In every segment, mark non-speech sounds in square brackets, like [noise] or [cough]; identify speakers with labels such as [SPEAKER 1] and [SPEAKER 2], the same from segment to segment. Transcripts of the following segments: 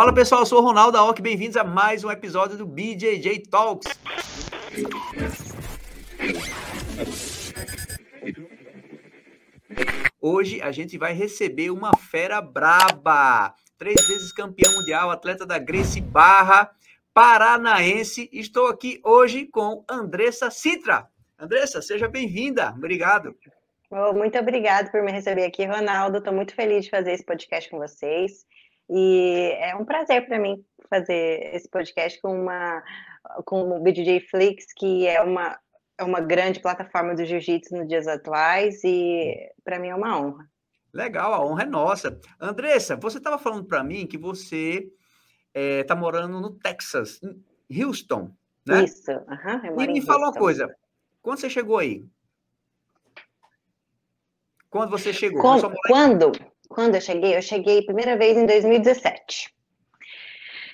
[SPEAKER 1] Fala pessoal, eu sou o Ronaldo Aoki, bem-vindos a mais um episódio do BJJ Talks. Hoje a gente vai receber uma fera braba, três vezes campeão mundial, atleta da Grace Barra, paranaense. Estou aqui hoje com Andressa Citra. Andressa, seja bem-vinda. Obrigado.
[SPEAKER 2] Oh, muito obrigado por me receber aqui, Ronaldo. Estou muito feliz de fazer esse podcast com vocês. E é um prazer para mim fazer esse podcast com uma com o BJJ Flix, que é uma é uma grande plataforma do jiu-jitsu nos dias atuais e para mim é uma honra.
[SPEAKER 1] Legal, a honra é nossa. Andressa, você estava falando para mim que você está é, morando no Texas, em Houston, né?
[SPEAKER 2] Isso. Uhum,
[SPEAKER 1] e me fala uma coisa, quando você chegou aí? Quando você chegou?
[SPEAKER 2] Quando, quando, quando eu cheguei? Eu cheguei primeira vez em 2017.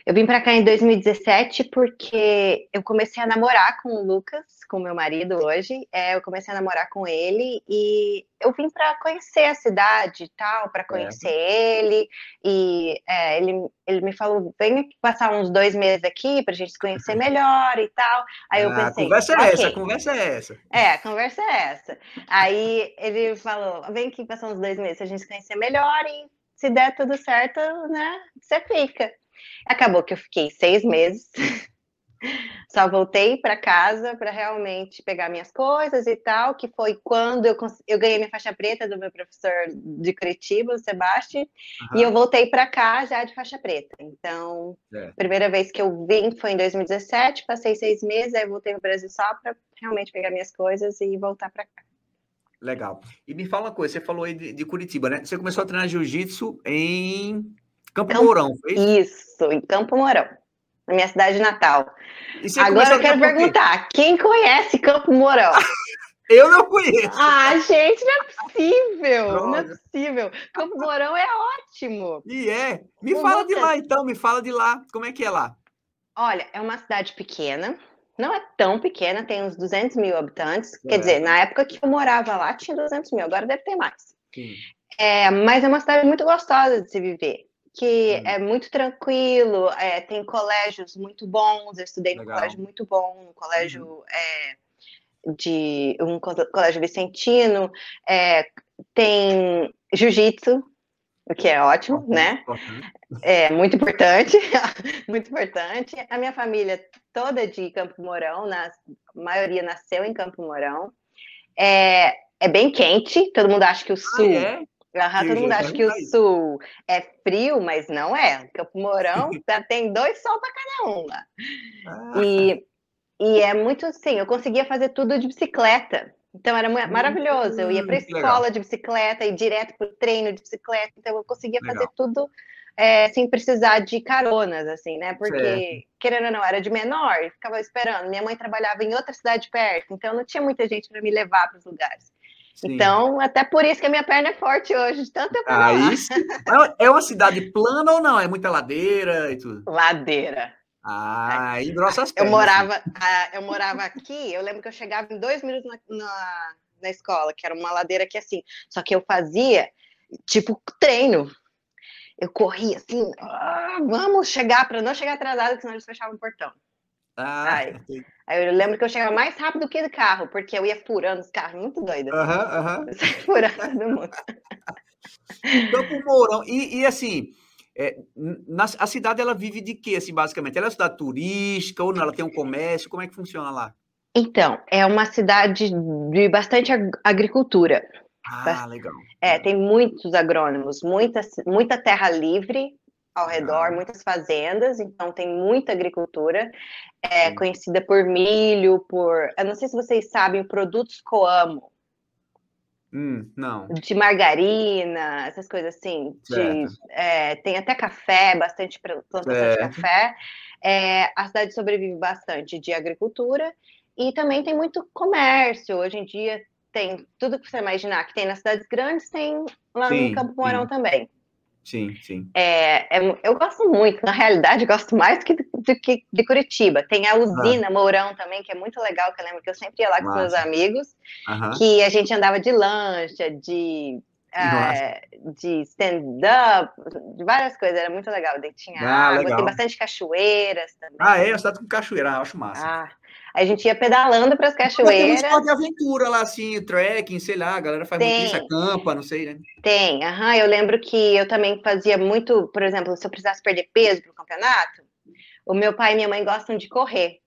[SPEAKER 2] Eu vim para cá em 2017 porque eu comecei a namorar com o Lucas, com meu marido hoje. É, eu comecei a namorar com ele e eu vim para conhecer a cidade e tal, para conhecer é. ele. E é, ele, ele me falou: vem passar uns dois meses aqui para a gente se conhecer [laughs] melhor e tal. Aí eu ah, pensei:
[SPEAKER 1] a conversa é okay. essa, a conversa é essa.
[SPEAKER 2] É, a conversa é essa. Aí ele falou: vem aqui passar uns dois meses para a gente se conhecer melhor e se der tudo certo, né, você fica. Acabou que eu fiquei seis meses. [laughs] Só voltei para casa para realmente pegar minhas coisas e tal, que foi quando eu, eu ganhei minha faixa preta do meu professor de Curitiba, o Sebastião, uhum. e eu voltei para cá já de faixa preta. Então, é. primeira vez que eu vim foi em 2017, passei seis meses, aí voltei para o Brasil só para realmente pegar minhas coisas e voltar para cá.
[SPEAKER 1] Legal. E me fala uma coisa, você falou aí de, de Curitiba, né? Você começou a treinar jiu-jitsu em Campo, Campo Mourão, foi
[SPEAKER 2] isso? em Campo Mourão, na minha cidade natal. Agora eu quero perguntar, quem conhece Campo Mourão? [laughs]
[SPEAKER 1] eu não conheço.
[SPEAKER 2] Ah, gente, não é possível, Droga. não é possível. Campo Mourão é ótimo.
[SPEAKER 1] E é. Me o fala de lá, então, me fala de lá. Como é que é lá?
[SPEAKER 2] Olha, é uma cidade pequena, não é tão pequena, tem uns 200 mil habitantes. É. Quer dizer, na época que eu morava lá, tinha 200 mil, agora deve ter mais. É, mas é uma cidade muito gostosa de se viver que é muito tranquilo, é, tem colégios muito bons. Eu estudei Legal. num colégio muito bom, um colégio uhum. é, de um colégio vicentino, é, tem jiu-jitsu, o que é ótimo, uhum. né? Uhum. É muito importante, [laughs] muito importante. A minha família toda de Campo Mourão, na, a maioria nasceu em Campo Mourão. É, é bem quente, todo mundo acha que o ah, sul ah? Aham, todo mundo acha que o sul é frio, mas não é. Campo Mourão [laughs] tem dois sol para cada um lá. Ah. E, e é muito assim, eu conseguia fazer tudo de bicicleta. Então era maravilhoso. Eu ia para a hum, escola legal. de bicicleta e direto para o treino de bicicleta. Então eu conseguia legal. fazer tudo é, sem precisar de caronas, assim, né? Porque, certo. querendo ou não, era de menor, ficava esperando. Minha mãe trabalhava em outra cidade perto, então não tinha muita gente para me levar para os lugares. Sim. Então, até por isso que a minha perna é forte hoje, de tanto eu
[SPEAKER 1] ah, [laughs] isso. É uma cidade plana ou não? É muita ladeira e tudo?
[SPEAKER 2] Ladeira.
[SPEAKER 1] Ah, engrossa as
[SPEAKER 2] pernas. Eu morava, eu morava aqui, eu lembro que eu chegava em dois minutos na, na, na escola, que era uma ladeira que assim, só que eu fazia tipo treino. Eu corria assim, ah, vamos chegar para não chegar atrasado, senão eles fechavam o portão. Ah, aí, aí, eu lembro que eu chegava mais rápido que o carro, porque eu ia furando os carros, muito doido.
[SPEAKER 1] Aham, aham. [laughs]
[SPEAKER 2] Furando todo mundo.
[SPEAKER 1] Campo Mourão, e, e assim, é, na, a cidade ela vive de quê, assim, basicamente? Ela é uma cidade turística ou não? Ela tem um comércio? Como é que funciona lá?
[SPEAKER 2] Então, é uma cidade de bastante agricultura.
[SPEAKER 1] Ah, legal.
[SPEAKER 2] É, tem muitos agrônomos, muita, muita terra livre, ao redor, muitas fazendas, então tem muita agricultura, é conhecida por milho, por. Eu não sei se vocês sabem, produtos Coamo.
[SPEAKER 1] Hum, não.
[SPEAKER 2] De margarina, essas coisas assim. De, é, tem até café, bastante plantação de café. É, a cidade sobrevive bastante de agricultura e também tem muito comércio. Hoje em dia tem tudo que você imaginar que tem nas cidades grandes, tem lá sim, no Campo Mourão sim. também.
[SPEAKER 1] Sim, sim.
[SPEAKER 2] É, é, eu gosto muito, na realidade, gosto mais do que, do que de Curitiba. Tem a usina ah. Mourão também, que é muito legal, que eu lembro que eu sempre ia lá com Nossa. meus amigos, que a gente andava de lancha, de uh, de stand-up, de várias coisas, era muito legal. Tinha ah, água, legal. tem bastante cachoeiras também.
[SPEAKER 1] Ah, é? A cidade com cachoeira, ah, acho massa. Ah,
[SPEAKER 2] a gente ia pedalando para as cachoeiras. Tem um
[SPEAKER 1] de aventura lá, assim, trekking, sei lá, a galera faz tem. isso, acampa, não sei, né?
[SPEAKER 2] Tem, aham, eu lembro que eu também fazia muito, por exemplo, se eu precisasse perder peso para o campeonato, o meu pai e minha mãe gostam de correr.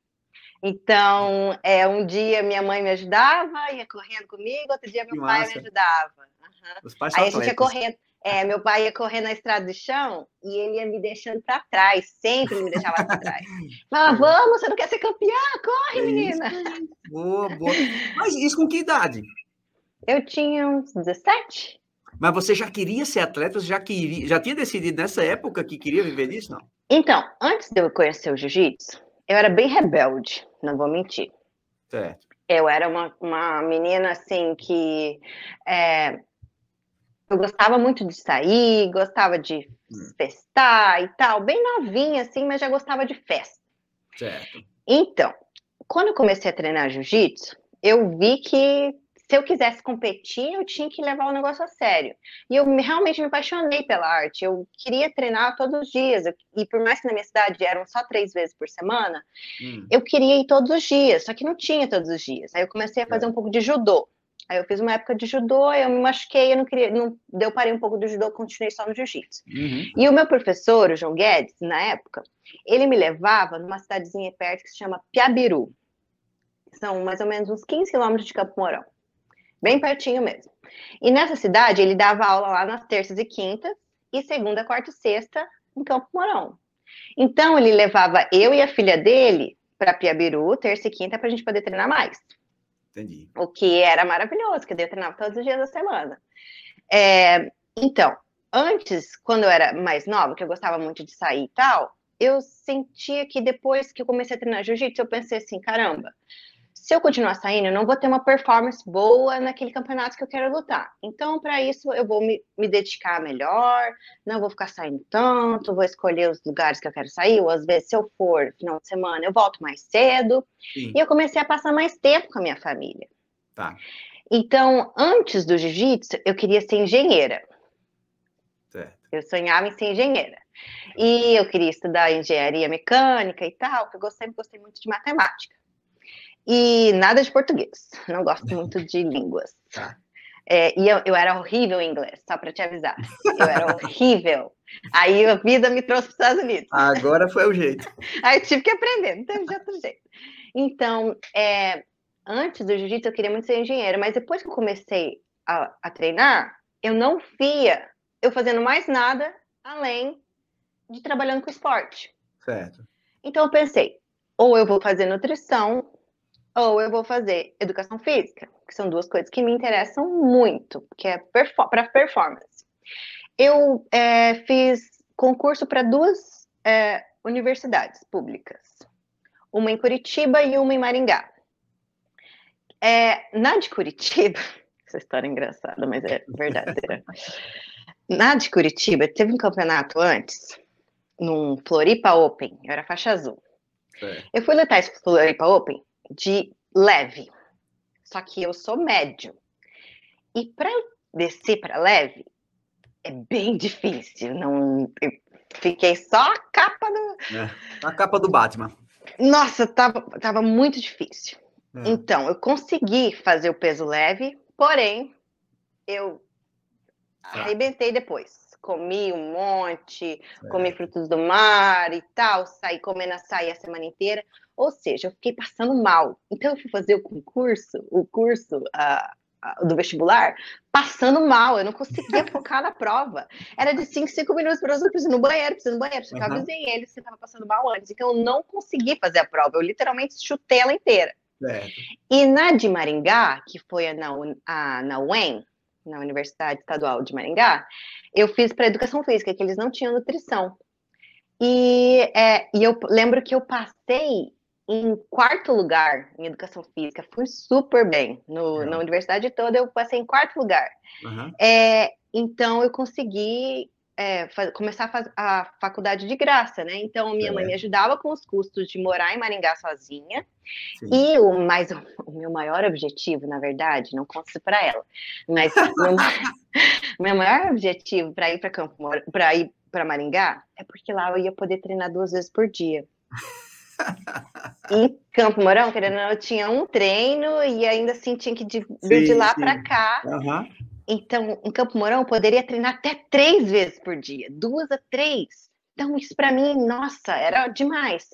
[SPEAKER 2] Então, é, um dia minha mãe me ajudava, ia correndo comigo, outro dia meu que pai massa. me ajudava. Uhum. Os pais Aí a gente ia correndo. É, meu pai ia correr na estrada de chão e ele ia me deixando para trás, sempre me deixava para trás. [laughs] Falava, vamos, você não quer ser campeã? Corre, é menina!
[SPEAKER 1] Boa, boa. Mas isso com que idade?
[SPEAKER 2] Eu tinha uns 17.
[SPEAKER 1] Mas você já queria ser atleta? Você já, queria, já tinha decidido nessa época que queria viver disso, não?
[SPEAKER 2] Então, antes de eu conhecer o jiu-jitsu, eu era bem rebelde, não vou mentir.
[SPEAKER 1] Certo.
[SPEAKER 2] Eu era uma, uma menina, assim, que... É, eu gostava muito de sair, gostava de hum. festar e tal, bem novinha, assim, mas já gostava de festa.
[SPEAKER 1] Certo.
[SPEAKER 2] Então, quando eu comecei a treinar jiu-jitsu, eu vi que se eu quisesse competir, eu tinha que levar o negócio a sério. E eu realmente me apaixonei pela arte. Eu queria treinar todos os dias. E por mais que na minha cidade eram só três vezes por semana, hum. eu queria ir todos os dias, só que não tinha todos os dias. Aí eu comecei a fazer é. um pouco de judô. Aí eu fiz uma época de judô, eu me machuquei, eu não queria, não, eu parei um pouco do judô, continuei só no jiu-jitsu. Uhum. E o meu professor, o João Guedes, na época, ele me levava numa cidadezinha perto que se chama Piabiru. São mais ou menos uns 15 quilômetros de Campo Mourão. Bem pertinho mesmo. E nessa cidade, ele dava aula lá nas terças e quintas, e segunda, quarta e sexta em Campo Mourão. Então, ele levava eu e a filha dele para Piabiru, terça e quinta, para a gente poder treinar mais.
[SPEAKER 1] Entendi.
[SPEAKER 2] O que era maravilhoso, que eu treinava todos os dias da semana. É, então, antes, quando eu era mais nova, que eu gostava muito de sair e tal, eu sentia que depois que eu comecei a treinar jiu-jitsu, eu pensei assim, caramba, se eu continuar saindo, eu não vou ter uma performance boa naquele campeonato que eu quero lutar. Então, para isso, eu vou me, me, dedicar melhor, não vou ficar saindo tanto, vou escolher os lugares que eu quero sair, ou às vezes, se eu for final de semana, eu volto mais cedo. Sim. E eu comecei a passar mais tempo com a minha família.
[SPEAKER 1] Tá.
[SPEAKER 2] Então, antes do jiu-jitsu, eu queria ser engenheira.
[SPEAKER 1] Certo.
[SPEAKER 2] Eu sonhava em ser engenheira. E eu queria estudar engenharia mecânica e tal, porque eu sempre gostei muito de matemática. E nada de português. [laughs] Não gosto muito de [laughs] línguas. Tá. É, e eu, eu, era horrível em inglês, só para te avisar. Eu era horrível. Aí a vida me trouxe para os Estados Unidos.
[SPEAKER 1] Agora foi o jeito. [laughs]
[SPEAKER 2] Aí tive que aprender, não teve de outro jeito. Então, é, antes do jiu-jitsu eu queria muito ser engenheira, mas depois que eu comecei a, a treinar, eu não via eu fazendo mais nada além de trabalhando com esporte.
[SPEAKER 1] Certo.
[SPEAKER 2] Então eu pensei, ou eu vou fazer nutrição, ou eu vou fazer educação física, que são duas coisas que me interessam muito, que é para performance. Eu é, fiz concurso para duas é, universidades públicas, uma em Curitiba e uma em Maringá. É, na de Curitiba, [laughs] essa história é engraçada, mas é verdadeira. na de Curitiba, teve um campeonato antes, num Floripa Open, eu era faixa azul. É. Eu fui lutar esse Floripa Open de leve. Só que eu sou médio. E para descer para leve é bem difícil. Não, eu fiquei só a capa do.
[SPEAKER 1] É, a capa do Batman.
[SPEAKER 2] Nossa, tava, tava muito difícil. É. Então, eu consegui fazer o peso leve, porém, eu tá. arrebentei depois comi um monte, é. comi frutos do mar e tal, saí comendo açaí a semana inteira. Ou seja, eu fiquei passando mal. Então, eu fui fazer o concurso, o curso uh, uh, do vestibular, passando mal. Eu não conseguia [laughs] focar na prova. Era de 5, 5 minutos para eu preciso no banheiro, preciso no banheiro. Eu uhum. avisei ele se estava passando mal antes. Então, eu não consegui fazer a prova. Eu literalmente chutei ela inteira. E na de Maringá, que foi a, na, a, na UEM, na Universidade Estadual de Maringá, eu fiz para educação física, que eles não tinham nutrição. E, é, e eu lembro que eu passei em quarto lugar em educação física, fui super bem. No, Na universidade toda eu passei em quarto lugar. Uhum. É, então eu consegui é, começar a, faz, a, faculdade de graça, né? Então, minha é. mãe me ajudava com os custos de morar em Maringá sozinha. Sim. E o, mais, o meu maior objetivo, na verdade, não conto isso para ela, mas [laughs] meu, Meu maior objetivo para ir para Campo para ir para Maringá é porque lá eu ia poder treinar duas vezes por dia. Em Campo Mourão, querendo ou não, eu tinha um treino e ainda assim tinha que ir de, de lá para cá. Uhum. Então, em Campo Mourão, eu poderia treinar até três vezes por dia, duas a três. Então, isso para mim, nossa, era demais.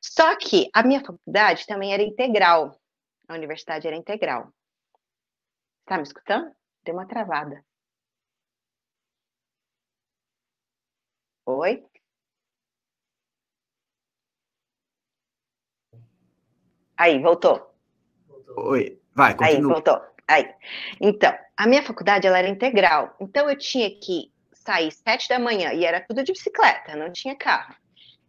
[SPEAKER 2] Só que a minha faculdade também era integral. A universidade era integral. Tá me escutando? Deu uma travada. Oi? Aí, voltou.
[SPEAKER 1] Oi, vai, continua.
[SPEAKER 2] Aí, voltou. Aí. Então, a minha faculdade ela era integral. Então, eu tinha que sair sete da manhã e era tudo de bicicleta, não tinha carro.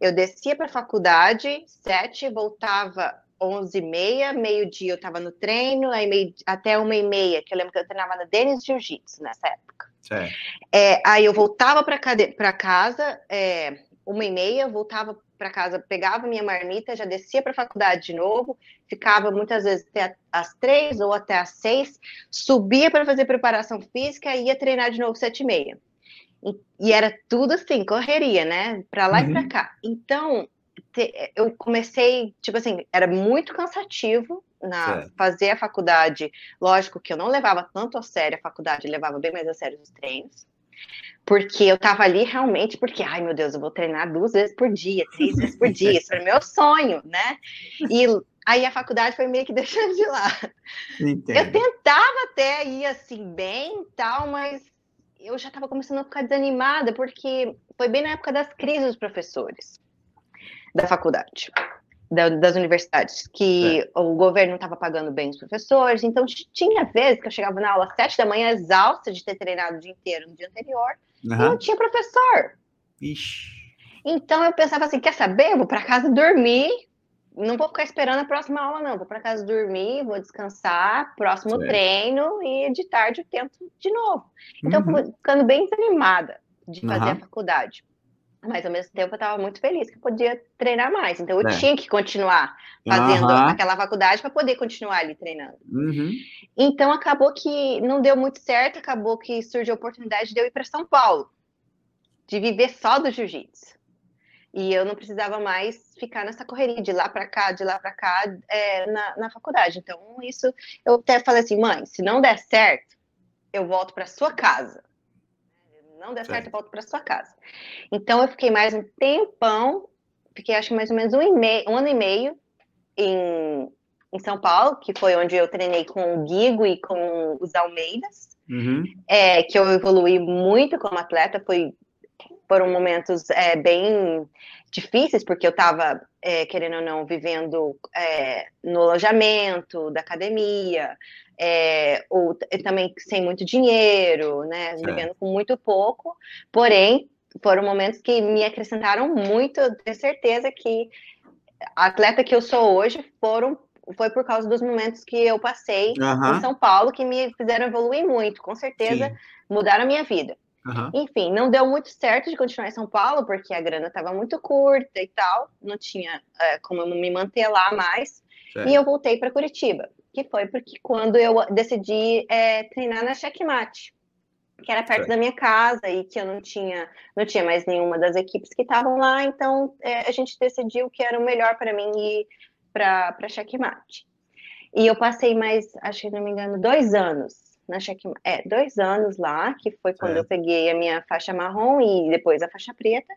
[SPEAKER 2] Eu descia para a faculdade, sete, voltava onze e meia, meio-dia eu estava no treino, aí meio, até uma e meia, que eu lembro que eu treinava na Denis Jiu-Jitsu nessa época. É, aí eu voltava para casa, é, uma e meia, voltava para casa, pegava minha marmita, já descia para a faculdade de novo, ficava muitas vezes até às três ou até às seis, subia para fazer preparação física e ia treinar de novo sete e meia. E, era tudo assim, correria, né? Para lá uhum. e para cá. Então, te, eu comecei, tipo assim, era muito cansativo na fazer a faculdade. Lógico que eu não levava tanto a sério a faculdade, levava bem mais a sério os treinos. Porque eu tava ali realmente, porque, ai meu Deus, eu vou treinar duas vezes por dia, três vezes por dia, isso era meu sonho, né? E aí a faculdade foi meio que [laughs] deixando de lado. Entendo. Eu tentava até ir assim bem tal, mas eu já estava começando a ficar desanimada, porque foi bem na época das crises dos professores da faculdade da, das universidades, que é. o governo não estava pagando bem os professores, então tinha vezes que eu chegava na aula às sete da manhã, exausta de ter treinado o dia inteiro no dia anterior, uhum. e não tinha professor. Ixi. Então eu pensava assim, quer saber? Eu vou para casa dormir, não vou ficar esperando a próxima aula, não. Vou para casa dormir, vou descansar, próximo treino e de tarde eu tento de novo. Então, uhum. ficando bem desanimada de fazer uhum. a faculdade. Mas ao mesmo tempo eu estava muito feliz que eu podia treinar mais. Então eu é. tinha que continuar fazendo uhum. aquela faculdade para poder continuar ali treinando. Uhum. Então acabou que não deu muito certo, acabou que surgiu a oportunidade de eu ir para São Paulo, de viver só do jiu-jitsu. E eu não precisava mais ficar nessa correria de lá para cá, de lá para cá é, na, na faculdade. Então isso eu até falei assim, mãe, se não der certo, eu volto para sua casa não der certo, eu volto para sua casa. Então eu fiquei mais um tempão, fiquei acho mais ou menos um, e meio, um ano e meio em, em São Paulo, que foi onde eu treinei com o Guigo e com os Almeidas, uhum. é, que eu evolui muito como atleta, foi foram momentos é, bem difíceis, porque eu estava, é, querendo ou não, vivendo é, no alojamento da academia, é, ou também sem muito dinheiro, né? É. Vivendo com muito pouco. Porém, foram momentos que me acrescentaram muito. Eu tenho certeza que a atleta que eu sou hoje foram foi por causa dos momentos que eu passei uhum. em São Paulo que me fizeram evoluir muito, com certeza Sim. mudaram a minha vida. Uhum. Enfim, não deu muito certo de continuar em São Paulo, porque a grana estava muito curta e tal, não tinha é, como me manter lá mais. Certo. E eu voltei para Curitiba que foi porque quando eu decidi é, treinar na Checkmate, que era perto da minha casa e que eu não tinha, não tinha mais nenhuma das equipes que estavam lá, então é, a gente decidiu que era o melhor para mim ir para Checkmate. E eu passei mais, acho que não me engano, dois anos na Checkmate, é, dois anos lá, que foi quando é. eu peguei a minha faixa marrom e depois a faixa preta,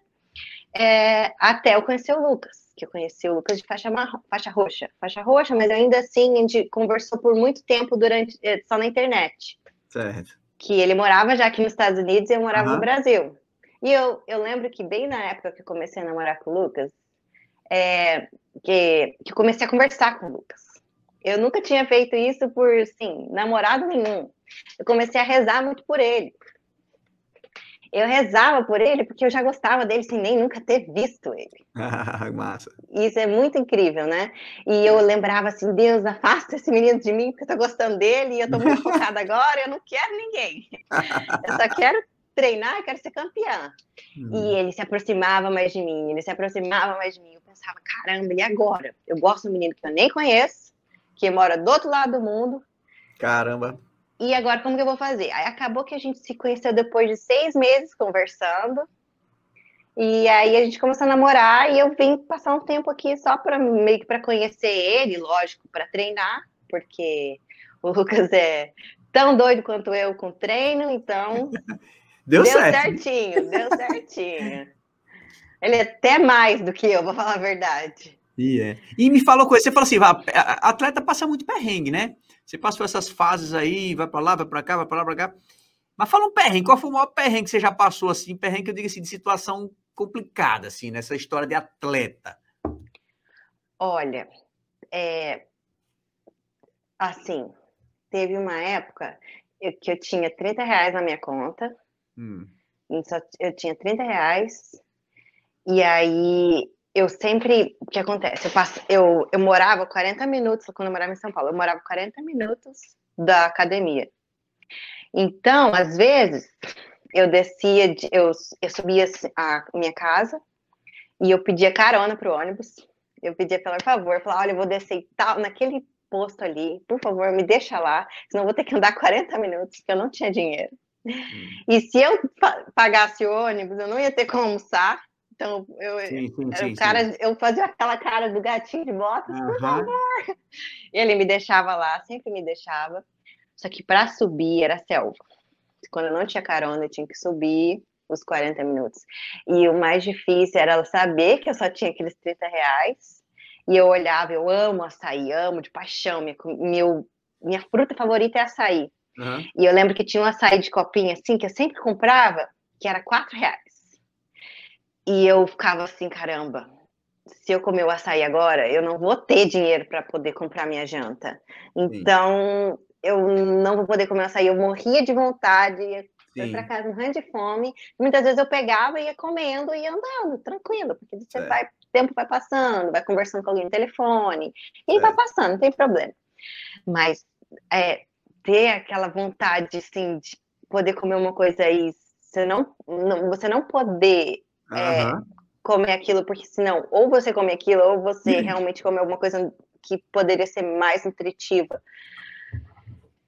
[SPEAKER 2] é, até eu conhecer o Lucas que eu conheci o Lucas de faixa, faixa roxa. Faixa roxa, mas ainda assim a gente conversou por muito tempo durante eh, só na internet. Certo. Que ele morava já aqui nos Estados Unidos e eu morava uhum. no Brasil. E eu, eu lembro que bem na época que eu comecei a namorar com o Lucas, é, que, que comecei a conversar com o Lucas. Eu nunca tinha feito isso por, assim, namorado nenhum. Eu comecei a rezar muito por ele eu rezava por ele porque eu já gostava dele sem nem nunca ter visto ele. [laughs]
[SPEAKER 1] Ah, massa.
[SPEAKER 2] Isso é muito incrível, né? E eu lembrava assim, Deus, afasta esse menino de mim porque eu tô gostando dele e eu tô muito [laughs] focada agora, eu não quero ninguém. Eu só quero treinar, eu quero ser campeã. Hum. E ele se aproximava mais de mim, ele se aproximava mais de mim. Eu pensava, caramba, e agora? Eu gosto de um menino que eu nem conheço, que mora do outro lado do mundo.
[SPEAKER 1] Caramba.
[SPEAKER 2] E agora como que eu vou fazer? Aí acabou que a gente se conheceu depois de seis meses conversando. E aí a gente começou a namorar e eu vim passar um tempo aqui só para meio que para conhecer ele, lógico, para treinar, porque o Lucas é tão doido quanto eu com treino, então [laughs]
[SPEAKER 1] deu, deu certo.
[SPEAKER 2] certinho, deu certinho. Ele é até mais do que eu, vou falar a verdade.
[SPEAKER 1] E, é. e me falou coisa, você falou assim, a atleta passa muito perrengue, né? Você passou essas fases aí, vai para lá, vai para cá, vai para lá, para cá. Mas fala um perrengue, qual foi o maior perrengue que você já passou assim? Perrengue que eu digo assim, de situação complicada, assim, nessa história de atleta.
[SPEAKER 2] Olha, é, assim, teve uma época que eu tinha 30 reais na minha conta. Hum. Eu tinha 30 reais. E aí eu sempre. O que acontece? Eu, passo, eu, eu morava 40 minutos, quando eu morava em São Paulo, eu morava 40 minutos da academia. Então, às vezes, eu descia, eu, eu subia a minha casa e eu pedia carona pro ônibus. Eu pedia, pelo favor, falava, olha, eu vou descer tal, naquele posto ali, por favor, me deixa lá, senão vou ter que andar [laughs] 40 minutos, porque eu não tinha dinheiro. Hum. E se eu pagasse ônibus, eu não ia ter como almoçar. Então, eu, sim, sim, sim, cara, eu fazia aquela cara do gatinho de botas, uhum. por favor. E ele me deixava lá, sempre me deixava. Só que para subir era selva. Quando eu não tinha carona, eu tinha que subir os 40 minutos. E o mais difícil era saber que eu só tinha aqueles 30 reais e eu olhava, eu amo açaí, amo de paixão. Minha, meu, minha fruta favorita é açaí. Uhum. E eu lembro que tinha um açaí de copinha, assim, que eu sempre comprava, que era quatro reais. E eu ficava assim, caramba, se eu comer o açaí agora, eu não vou ter dinheiro para poder comprar minha janta. Então, Sim. eu não vou poder comer o açaí. Eu morria de vontade, ia para casa morrendo de fome. Muitas vezes eu pegava e ia comendo e ia andando, tranquilo, porque você vai tempo vai passando, vai conversando com alguém no telefone, e é. vai passando, não tem problema. Mas é, ter aquela vontade, assim, de poder comer uma coisa aí, você não, não você não poder é, comer aquilo, porque senão, ou você come aquilo, ou você uhum. realmente come alguma coisa que poderia ser mais nutritiva.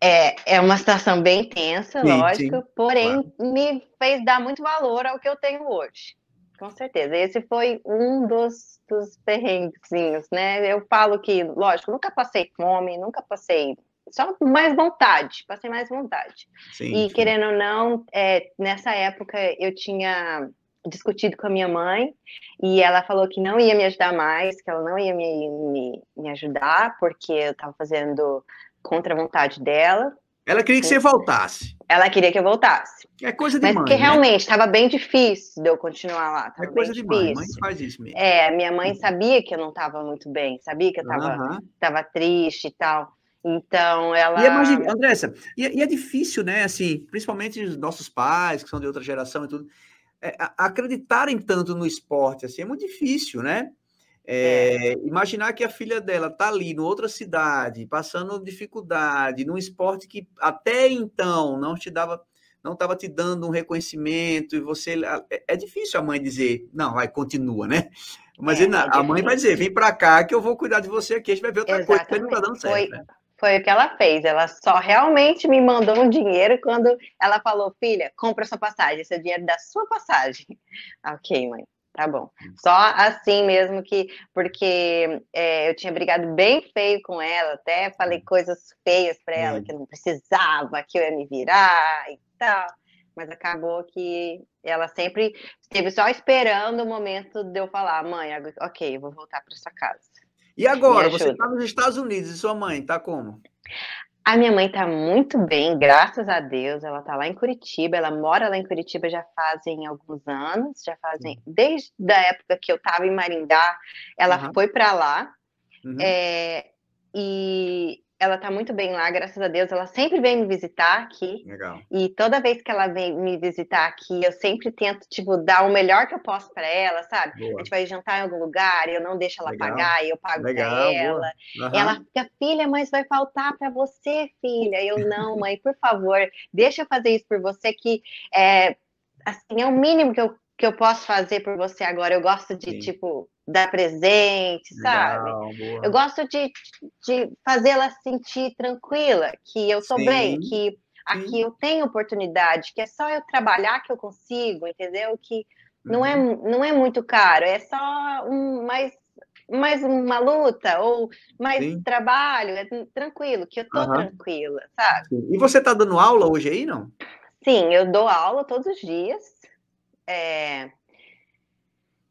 [SPEAKER 2] É, é uma situação bem tensa, sim, lógico, sim. porém claro. me fez dar muito valor ao que eu tenho hoje com certeza. Esse foi um dos, dos perrenguezinhos, né? Eu falo que, lógico, nunca passei fome, nunca passei. Só mais vontade, passei mais vontade. Sim, e sim. querendo ou não, é, nessa época eu tinha discutido com a minha mãe e ela falou que não ia me ajudar mais, que ela não ia me, me, me ajudar, porque eu estava fazendo contra a vontade dela.
[SPEAKER 1] Ela queria que você voltasse.
[SPEAKER 2] Ela queria que eu voltasse.
[SPEAKER 1] É coisa de
[SPEAKER 2] Mas
[SPEAKER 1] mãe.
[SPEAKER 2] porque
[SPEAKER 1] né?
[SPEAKER 2] realmente estava bem difícil de eu continuar lá.
[SPEAKER 1] é coisa de difícil. mãe. Mãe faz isso mesmo.
[SPEAKER 2] É, minha mãe sabia que eu não estava muito bem, sabia que eu estava uhum. triste e tal. Então, ela.
[SPEAKER 1] E imagina, Andressa, e, e, é difícil, né? Assim, principalmente os nossos pais, que são de outra geração e tudo, é, acreditarem tanto no esporte, assim, é muito difícil, né? É, é. Imaginar que a filha dela está ali, em outra cidade, passando dificuldade, num esporte que até então não te dava, não estava te dando um reconhecimento, e você. É, é, difícil a mãe dizer, não, vai, continua, né? Mas é, a mãe vai dizer, vem para cá que eu vou cuidar de você aqui, a gente vai ver outra Exatamente. coisa que não está dando certo. Foi, né?
[SPEAKER 2] Foi o que ela fez. Ela só realmente me mandou um dinheiro quando ela falou, filha, compra sua passagem, esse é o dinheiro da sua passagem. [laughs] ok, mãe. Tá bom. Só assim mesmo que, porque é, eu tinha brigado bem feio com ela, até falei coisas feias para ela, hum. que eu não precisava, que eu ia me virar e tal. Mas acabou que ela sempre esteve só esperando o momento de eu falar, mãe, ok, eu vou voltar para sua casa.
[SPEAKER 1] E agora, você está nos Estados Unidos e sua mãe está como?
[SPEAKER 2] A minha mãe tá muito bem, graças a Deus. Ela tá lá em Curitiba, ela mora lá em Curitiba já fazem alguns anos, já fazem desde a época que eu tava em Maringá, ela uhum. foi para lá. Uhum. É, e ela tá muito bem lá, graças a Deus. Ela sempre vem me visitar aqui.
[SPEAKER 1] Legal.
[SPEAKER 2] E toda vez que ela vem me visitar aqui, eu sempre tento, tipo, dar o melhor que eu posso para ela, sabe? Boa. A gente vai jantar em algum lugar, eu não deixo ela Legal. pagar, eu pago para ela. Uhum. Ela fica, filha, mas vai faltar para você, filha. Eu, não, mãe, por favor, deixa eu fazer isso por você, que é, assim, é o mínimo que eu que eu posso fazer por você agora. Eu gosto de, Sim. tipo, dar presente, sabe? Legal, eu gosto de, de fazê-la sentir tranquila, que eu sou Sim. bem, que aqui Sim. eu tenho oportunidade, que é só eu trabalhar que eu consigo, entendeu? Que não, é, uhum. não é muito caro, é só um, mais, mais uma luta ou mais Sim. trabalho, é tranquilo, que eu tô uhum. tranquila, sabe?
[SPEAKER 1] E você tá dando aula hoje aí, não?
[SPEAKER 2] Sim, eu dou aula todos os dias. É,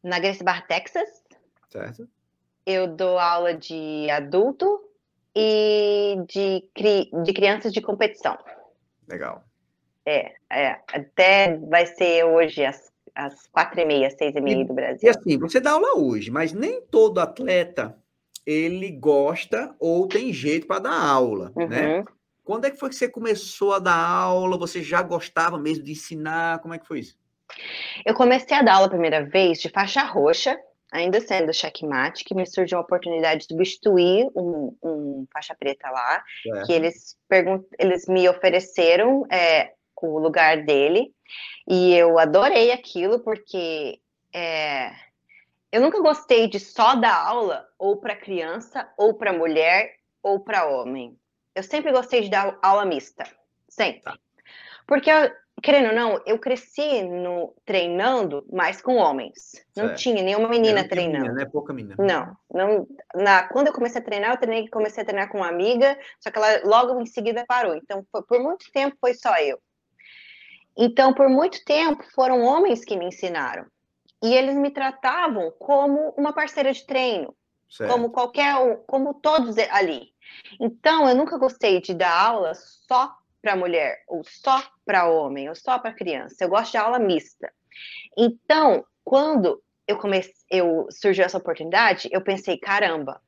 [SPEAKER 2] na Grace Bar, Texas.
[SPEAKER 1] Certo.
[SPEAKER 2] Eu dou aula de adulto e de, cri, de crianças de competição.
[SPEAKER 1] Legal.
[SPEAKER 2] É, é, até vai ser hoje às, às quatro e meia, seis e meia do Brasil.
[SPEAKER 1] E assim, você dá aula hoje, mas nem todo atleta ele gosta ou tem jeito para dar aula, né? uhum. né? Quando é que foi que você começou a dar aula? Você já gostava mesmo de ensinar? Como é que foi isso?
[SPEAKER 2] Eu comecei a dar aula a primeira vez de faixa roxa, ainda sendo checkmate, que me surgiu a oportunidade de substituir um, um faixa preta lá, é. que eles, eles me ofereceram é, o lugar dele, e eu adorei aquilo, porque é, eu nunca gostei de só dar aula ou para criança, ou para mulher, ou para homem. Eu sempre gostei de dar aula mista, sempre. Tá. Porque querendo ou não, eu cresci no, treinando mais com homens. Não certo. tinha nenhuma menina não treinando. Menina,
[SPEAKER 1] né? Pouca menina.
[SPEAKER 2] Não, não na, quando eu comecei a treinar, eu treinei, comecei a treinar com uma amiga, só que ela logo em seguida parou. Então, foi, por muito tempo foi só eu. Então, por muito tempo, foram homens que me ensinaram. E eles me tratavam como uma parceira de treino, certo. como qualquer, como todos ali. Então, eu nunca gostei de dar aula só para mulher, ou só para homem, ou só para criança. Eu gosto de aula mista. Então, quando eu comecei, eu surgiu essa oportunidade, eu pensei, caramba,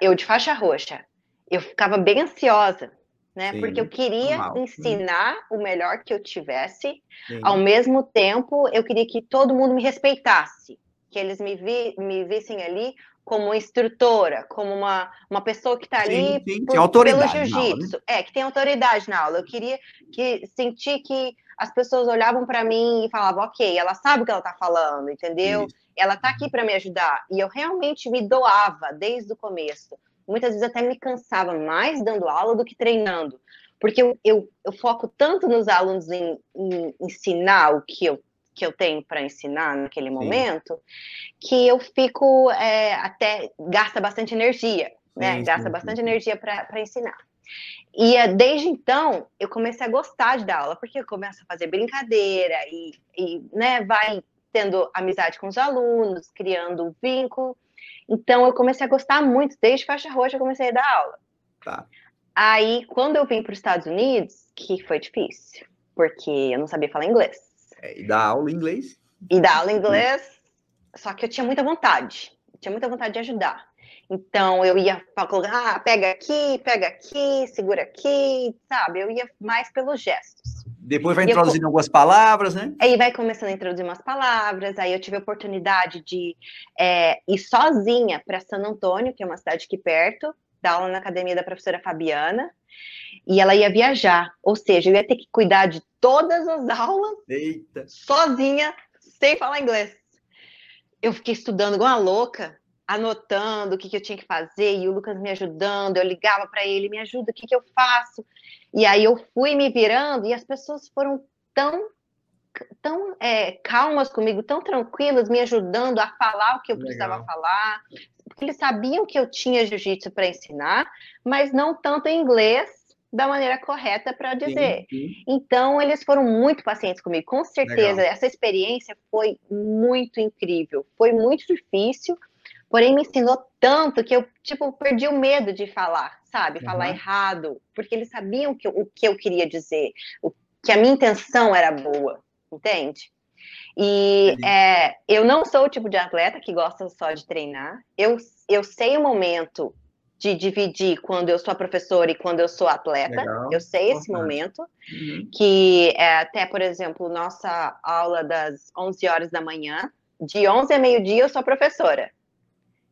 [SPEAKER 2] eu de faixa roxa, eu ficava bem ansiosa, né? Sim, porque eu queria normal. ensinar o melhor que eu tivesse, Sim. ao mesmo tempo eu queria que todo mundo me respeitasse, que eles me, vi, me vissem ali como instrutora, como uma, uma pessoa que está ali
[SPEAKER 1] sim, por, pelo né?
[SPEAKER 2] jiu-jitsu. Né? É, que tem autoridade na aula. Eu queria que sentir que as pessoas olhavam para mim e falavam, ok, ela sabe o que ela está falando, entendeu? Isso. Ela está aqui para me ajudar. E eu realmente me doava desde o começo. Muitas vezes até me cansava mais dando aula do que treinando. Porque eu, eu, eu foco tanto nos alunos em, em ensinar o que eu que eu tenho para ensinar naquele Sim. momento, que eu fico é, até gasta bastante energia, né? Sim, gasta bastante energia para ensinar. E é, desde então eu comecei a gostar de dar aula, porque eu começo a fazer brincadeira e, e né, vai tendo amizade com os alunos, criando um vínculo. Então eu comecei a gostar muito, desde faixa roxa eu comecei a dar aula.
[SPEAKER 1] Tá.
[SPEAKER 2] Aí, quando eu vim para os Estados Unidos, que foi difícil, porque eu não sabia falar inglês.
[SPEAKER 1] É, e dar aula em inglês.
[SPEAKER 2] E dar aula em inglês, só que eu tinha muita vontade. tinha muita vontade de ajudar. Então eu ia falar, ah, pega aqui, pega aqui, segura aqui, sabe? Eu ia mais pelos gestos.
[SPEAKER 1] Depois vai introduzindo eu, algumas palavras, né?
[SPEAKER 2] Aí vai começando a introduzir umas palavras. Aí eu tive a oportunidade de é, ir sozinha para San Antônio, que é uma cidade aqui perto, dar aula na academia da professora Fabiana e ela ia viajar, ou seja, eu ia ter que cuidar de todas as aulas
[SPEAKER 1] Eita.
[SPEAKER 2] sozinha, sem falar inglês. Eu fiquei estudando igual uma louca, anotando o que, que eu tinha que fazer, e o Lucas me ajudando, eu ligava para ele, me ajuda, o que, que eu faço? E aí eu fui me virando, e as pessoas foram tão tão é, calmas comigo, tão tranquilas, me ajudando a falar o que eu precisava Legal. falar. Porque eles sabiam que eu tinha jiu-jitsu para ensinar, mas não tanto em inglês da maneira correta para dizer. Sim, sim. Então, eles foram muito pacientes comigo. Com certeza, Legal. essa experiência foi muito incrível. Foi muito difícil, porém me ensinou tanto que eu, tipo, perdi o medo de falar, sabe? Falar uhum. errado, porque eles sabiam que, o que eu queria dizer, o, que a minha intenção era boa, entende? E é, eu não sou o tipo de atleta que gosta só de treinar. Eu, eu sei o momento de dividir quando eu sou professora e quando eu sou atleta. Legal. Eu sei esse uhum. momento, uhum. que é até, por exemplo, nossa aula das 11 horas da manhã, de 11 a meio-dia eu sou professora.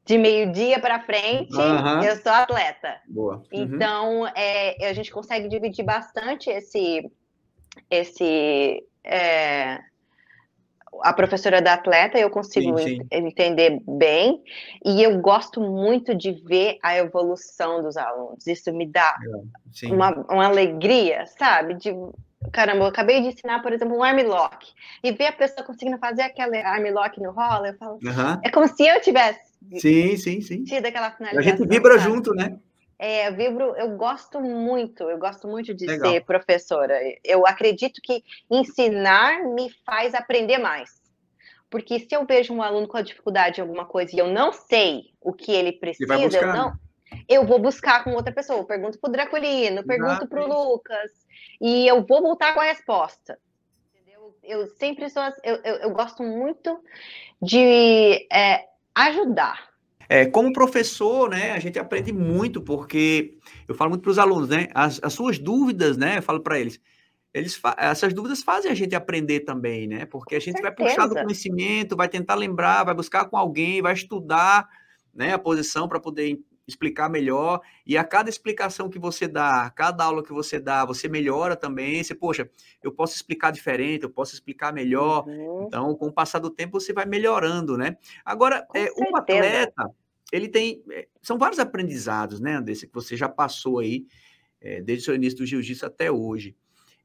[SPEAKER 2] De meio-dia para frente, uhum. eu sou atleta.
[SPEAKER 1] Boa. Uhum.
[SPEAKER 2] Então, é, a gente consegue dividir bastante esse, esse é, a professora da atleta, eu consigo sim, sim. entender bem, e eu gosto muito de ver a evolução dos alunos. Isso me dá é, uma, uma alegria, sabe? De caramba, eu acabei de ensinar, por exemplo, um armlock, e ver a pessoa conseguindo fazer aquele armlock no rola, eu falo, uhum. é como se eu tivesse
[SPEAKER 1] sim, sim, sim.
[SPEAKER 2] tido aquela finalização.
[SPEAKER 1] A gente vibra sabe? junto, né?
[SPEAKER 2] É, eu vibro, eu gosto muito, eu gosto muito de Legal. ser professora. Eu acredito que ensinar me faz aprender mais. Porque se eu vejo um aluno com dificuldade em alguma coisa e eu não sei o que ele precisa, buscar, eu não, né? eu vou buscar com outra pessoa. Eu pergunto para o Draculino, pergunto para o Lucas, e eu vou voltar com a resposta. Entendeu? Eu sempre sou, eu, eu, eu gosto muito de é, ajudar.
[SPEAKER 1] É, como professor, né, a gente aprende muito, porque eu falo muito para os alunos, né, as, as, suas dúvidas, né, eu falo para eles, eles essas dúvidas fazem a gente aprender também, né, porque a gente vai puxar do conhecimento, vai tentar lembrar, vai buscar com alguém, vai estudar, né, a posição para poder explicar melhor, e a cada explicação que você dá, cada aula que você dá, você melhora também, você, poxa, eu posso explicar diferente, eu posso explicar melhor, uhum. então, com o passar do tempo, você vai melhorando, né? Agora, é, um atleta, ele tem, é, são vários aprendizados, né, Andressa, que você já passou aí, é, desde o seu início do jiu-jitsu até hoje.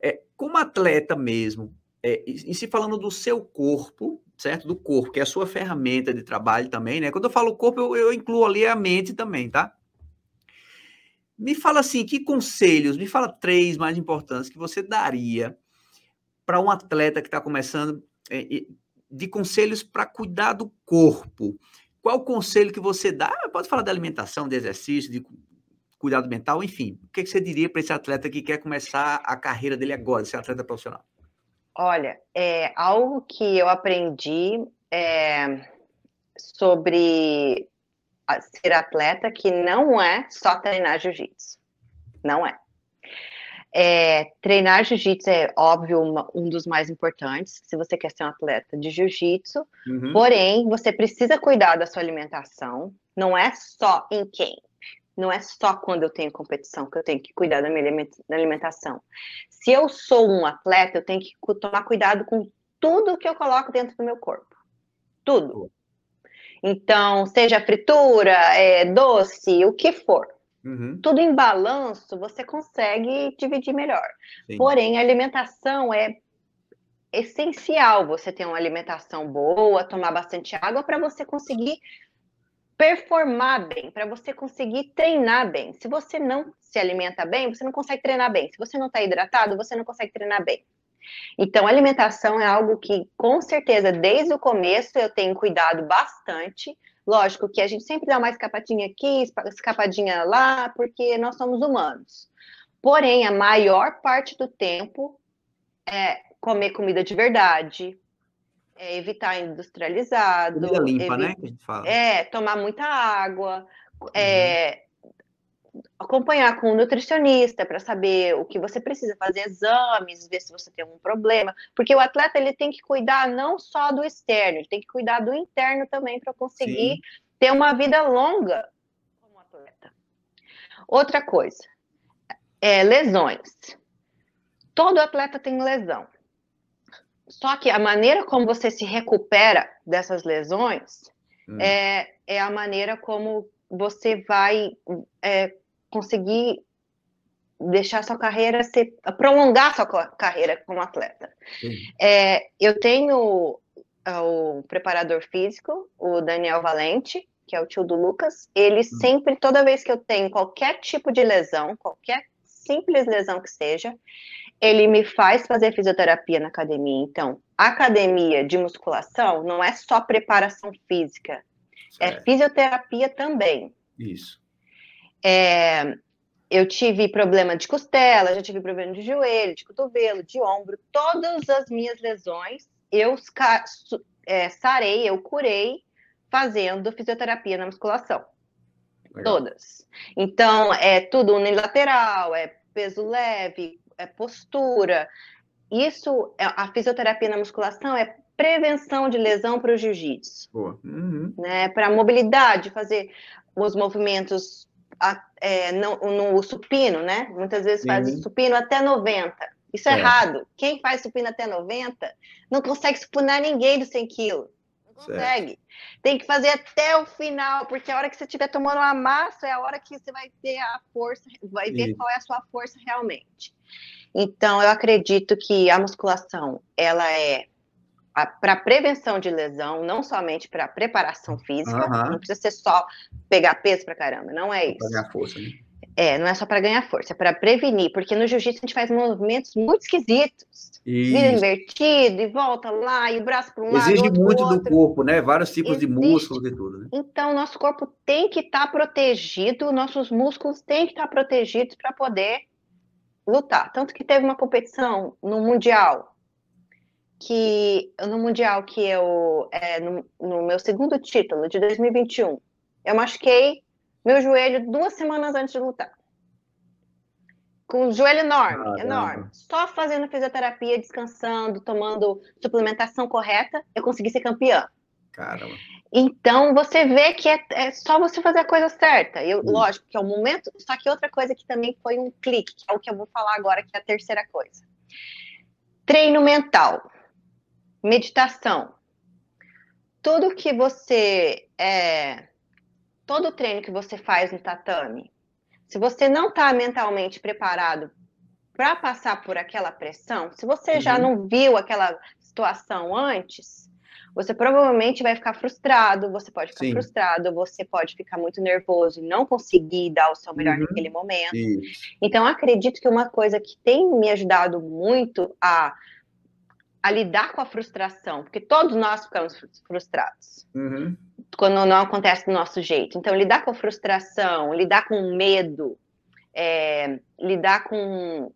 [SPEAKER 1] É, como atleta mesmo, é, e se falando do seu corpo, certo? Do corpo, que é a sua ferramenta de trabalho também, né? Quando eu falo corpo, eu, eu incluo ali a mente também, tá? Me fala assim, que conselhos, me fala três mais importantes que você daria para um atleta que está começando, é, de conselhos para cuidar do corpo. Qual conselho que você dá? Ah, pode falar de alimentação, de exercício, de cuidado mental, enfim. O que, que você diria para esse atleta que quer começar a carreira dele agora, ser atleta profissional?
[SPEAKER 2] Olha, é algo que eu aprendi é, sobre ser atleta que não é só treinar jiu-jitsu. Não é. é treinar jiu-jitsu é, óbvio, uma, um dos mais importantes, se você quer ser um atleta de jiu-jitsu. Uhum. Porém, você precisa cuidar da sua alimentação. Não é só em quem não é só quando eu tenho competição que eu tenho que cuidar da minha alimentação. Se eu sou um atleta, eu tenho que tomar cuidado com tudo que eu coloco dentro do meu corpo. Tudo. Então, seja fritura, é, doce, o que for. Uhum. Tudo em balanço, você consegue dividir melhor. Sim. Porém, a alimentação é essencial você ter uma alimentação boa, tomar bastante água para você conseguir performar bem, para você conseguir treinar bem. Se você não se alimenta bem, você não consegue treinar bem. Se você não está hidratado, você não consegue treinar bem. Então, alimentação é algo que, com certeza, desde o começo eu tenho cuidado bastante. Lógico que a gente sempre dá uma escapadinha aqui, escapadinha lá, porque nós somos humanos. Porém, a maior parte do tempo é comer comida de verdade, é, evitar industrializado.
[SPEAKER 1] Comida limpa, né? Que a gente fala.
[SPEAKER 2] É, tomar muita água, uhum. é, acompanhar com um nutricionista para saber o que você precisa, fazer exames, ver se você tem algum problema. Porque o atleta ele tem que cuidar não só do externo, ele tem que cuidar do interno também para conseguir Sim. ter uma vida longa como atleta. Outra coisa, é, lesões. Todo atleta tem lesão. Só que a maneira como você se recupera dessas lesões hum. é, é a maneira como você vai é, conseguir deixar sua carreira ser prolongar sua carreira como atleta. É, eu tenho é, o preparador físico, o Daniel Valente, que é o tio do Lucas. Ele hum. sempre, toda vez que eu tenho qualquer tipo de lesão, qualquer simples lesão que seja, ele me faz fazer fisioterapia na academia. Então, academia de musculação não é só preparação física, é certo. é fisioterapia também.
[SPEAKER 1] Isso.
[SPEAKER 2] É, eu tive problema de costela, já tive problema de joelho, de cotovelo, de ombro, todas as minhas lesões eu é, sarei, eu curei fazendo fisioterapia na musculação. Legal. Todas. Então, é tudo unilateral, é peso leve, é postura. Isso, é, a fisioterapia na musculação é prevenção de lesão para o jiu-jitsu. Uhum. Né, para mobilidade, fazer os movimentos a, é, no, no, supino, né? Muitas vezes faz uhum. supino até 90. Isso é, é errado. Quem faz supino até 90 não consegue supinar ninguém dos 100 quilos. Não consegue. Certo. Tem que fazer até o final, porque a hora que você estiver tomando uma massa é a hora que você vai ter a força, vai ver Isso. qual é a sua força realmente. Então, eu acredito que a musculação, ela é para prevenção de lesão, não somente para preparação física, uhum. não precisa ser só pegar peso para caramba, não é isso.
[SPEAKER 1] Ganhar força, né?
[SPEAKER 2] É, não é só para ganhar força, é para prevenir, porque no jiu-jitsu a gente faz movimentos muito esquisitos. Isso. Vira invertido e volta lá, e o braço para um
[SPEAKER 1] lado. Exige muito do corpo, né? Vários tipos Existe. de músculos e tudo. Né?
[SPEAKER 2] Então, nosso corpo tem que estar tá protegido, nossos músculos têm que estar tá protegidos para poder lutar. Tanto que teve uma competição no Mundial, que no Mundial que eu, é, no, no meu segundo título de 2021, eu machuquei meu joelho duas semanas antes de lutar. Com o joelho enorme, enorme. Só fazendo fisioterapia, descansando, tomando suplementação correta, eu consegui ser campeã.
[SPEAKER 1] Caramba.
[SPEAKER 2] Então, você vê que é, é, só você fazer a coisa certa. Eu, hum. Lógico que é o momento, só que outra coisa que também foi um clique, que é o que eu vou falar agora, que é a terceira coisa. Treino mental, meditação. Tudo que você é, todo treino que você faz no tatame, se você não está mentalmente preparado para passar por aquela pressão, se você uhum. já não viu aquela situação antes, você provavelmente vai ficar frustrado, você pode ficar Sim. frustrado, você pode ficar muito nervoso e não conseguir dar o seu melhor uhum. naquele momento. Isso. Então, acredito que uma coisa que tem me ajudado muito a, a lidar com a frustração, porque todos nós ficamos frustrados. Uhum quando não acontece do nosso jeito. Então, lidar com a frustração, lidar com medo, é, lidar com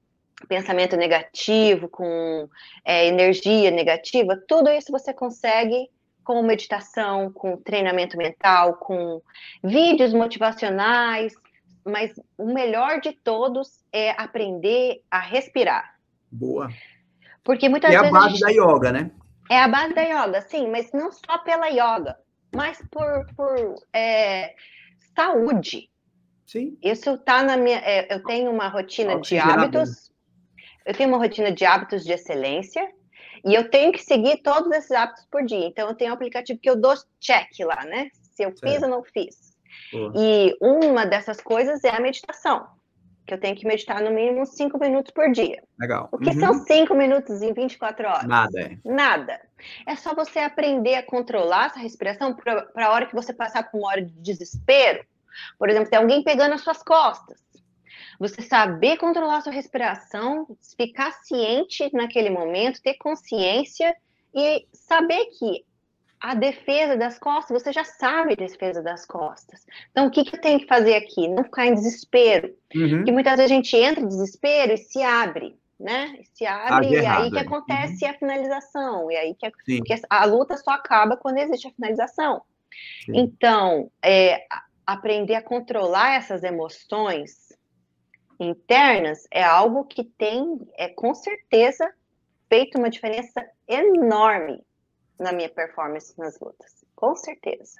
[SPEAKER 2] pensamento negativo, com é, energia negativa, tudo isso você consegue com meditação, com treinamento mental, com vídeos motivacionais, mas o melhor de todos é aprender a respirar.
[SPEAKER 1] Boa.
[SPEAKER 2] Porque muitas
[SPEAKER 1] é
[SPEAKER 2] vezes.
[SPEAKER 1] É a base a gente... da yoga, né?
[SPEAKER 2] É a base da yoga, sim, mas não só pela yoga mas por, por é, saúde.
[SPEAKER 1] Sim.
[SPEAKER 2] Isso está na minha. É, eu tenho uma rotina de hábitos. Eu tenho uma rotina de hábitos de excelência e eu tenho que seguir todos esses hábitos por dia. Então, eu tenho um aplicativo que eu dou check lá, né? Se eu fiz ou não fiz. E uma dessas coisas é a meditação que eu tenho que meditar no mínimo 5 minutos por dia.
[SPEAKER 1] Legal.
[SPEAKER 2] O que uhum. são 5 minutos em 24 horas?
[SPEAKER 1] Nada. É.
[SPEAKER 2] Nada. É só você aprender a controlar essa respiração para a hora que você passar por uma hora de desespero. Por exemplo, tem alguém pegando as suas costas. Você saber controlar a sua respiração, ficar ciente naquele momento, ter consciência e saber que a defesa das costas, você já sabe a defesa das costas. Então, o que, que eu tenho que fazer aqui? Não ficar em desespero. Uhum. Porque muitas vezes a gente entra em desespero e se abre, né? Se abre e aí que acontece uhum. a finalização. E aí que, que, a luta só acaba quando existe a finalização. Sim. Então, é, aprender a controlar essas emoções internas é algo que tem, é, com certeza, feito uma diferença enorme na minha performance nas lutas, com certeza.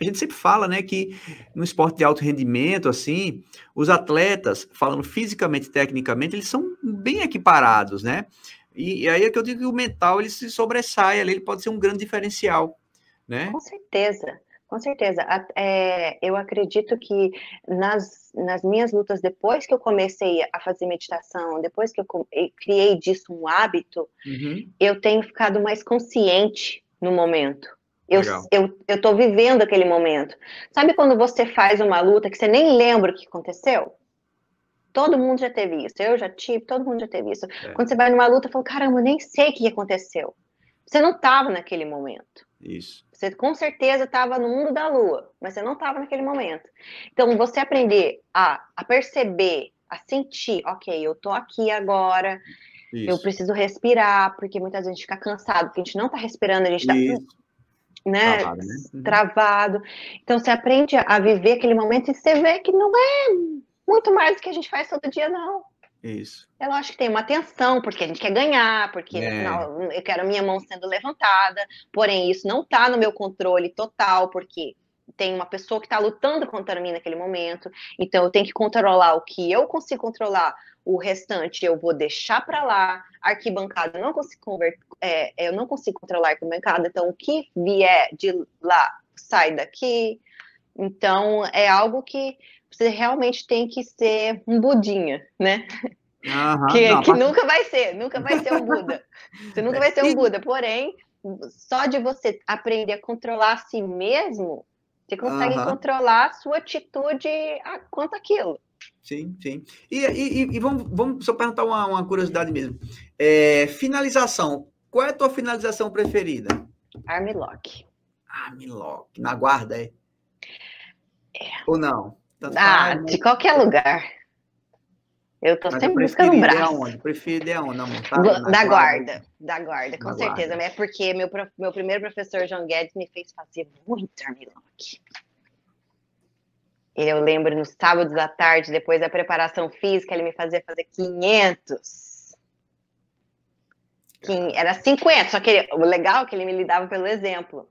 [SPEAKER 1] A gente sempre fala, né, que no esporte de alto rendimento, assim, os atletas, falando fisicamente, tecnicamente, eles são bem equiparados, né? E, e aí é que eu digo que o mental, ele se sobressai ali, ele pode ser um grande diferencial, né?
[SPEAKER 2] Com certeza. Com certeza. É, eu acredito que nas, nas minhas lutas, depois que eu comecei a fazer meditação, depois que eu criei disso um hábito, uhum. eu tenho ficado mais consciente no momento. Eu, eu, eu tô vivendo aquele momento. Sabe quando você faz uma luta que você nem lembra o que aconteceu? Todo mundo já teve isso. Eu já tive, todo mundo já teve isso. É. Quando você vai numa luta, fala, caramba, eu nem sei o que aconteceu. Você não estava naquele momento.
[SPEAKER 1] Isso.
[SPEAKER 2] Você com certeza estava no mundo da lua, mas você não estava naquele momento. Então, você aprender a, a perceber, a sentir, ok, eu tô aqui agora, Isso. eu preciso respirar, porque muitas vezes a gente fica cansado, porque a gente não está respirando, a gente está né, travado, né? Uhum. travado. Então, você aprende a viver aquele momento e você vê que não é muito mais do que a gente faz todo dia, não.
[SPEAKER 1] Isso.
[SPEAKER 2] Eu acho que tem uma tensão, porque a gente quer ganhar, porque é. final, eu quero a minha mão sendo levantada, porém isso não está no meu controle total, porque tem uma pessoa que está lutando contra mim naquele momento, então eu tenho que controlar o que eu consigo controlar, o restante eu vou deixar para lá. Arquibancada, eu não consigo converter, é, eu não consigo controlar a arquibancada, então o que vier de lá sai daqui. Então é algo que você realmente tem que ser um budinha, né? Que, não, que mas... nunca vai ser, nunca vai ser um Buda. Você nunca vai ser um Buda, porém, só de você aprender a controlar a si mesmo, você consegue controlar a sua atitude quanto aquilo.
[SPEAKER 1] Sim, sim. E, e, e, vamos, vamos só perguntar uma, uma curiosidade mesmo. É, finalização. Qual é a tua finalização preferida?
[SPEAKER 2] Armlock.
[SPEAKER 1] Armlock. Na guarda, é?
[SPEAKER 2] É.
[SPEAKER 1] Ou não?
[SPEAKER 2] Tanto ah, faz, de qualquer lugar. Eu tô Mas sempre buscando um braço.
[SPEAKER 1] Aonde? Prefiro de aonde? Não,
[SPEAKER 2] tá, da guarda. Da guarda, com certeza. Guarda. É porque meu, meu primeiro professor, João Guedes, me fez fazer muito armlock. Eu lembro nos sábados à tarde, depois da preparação física, ele me fazia fazer 500. Era 50, só que ele, o legal é que ele me lidava pelo exemplo.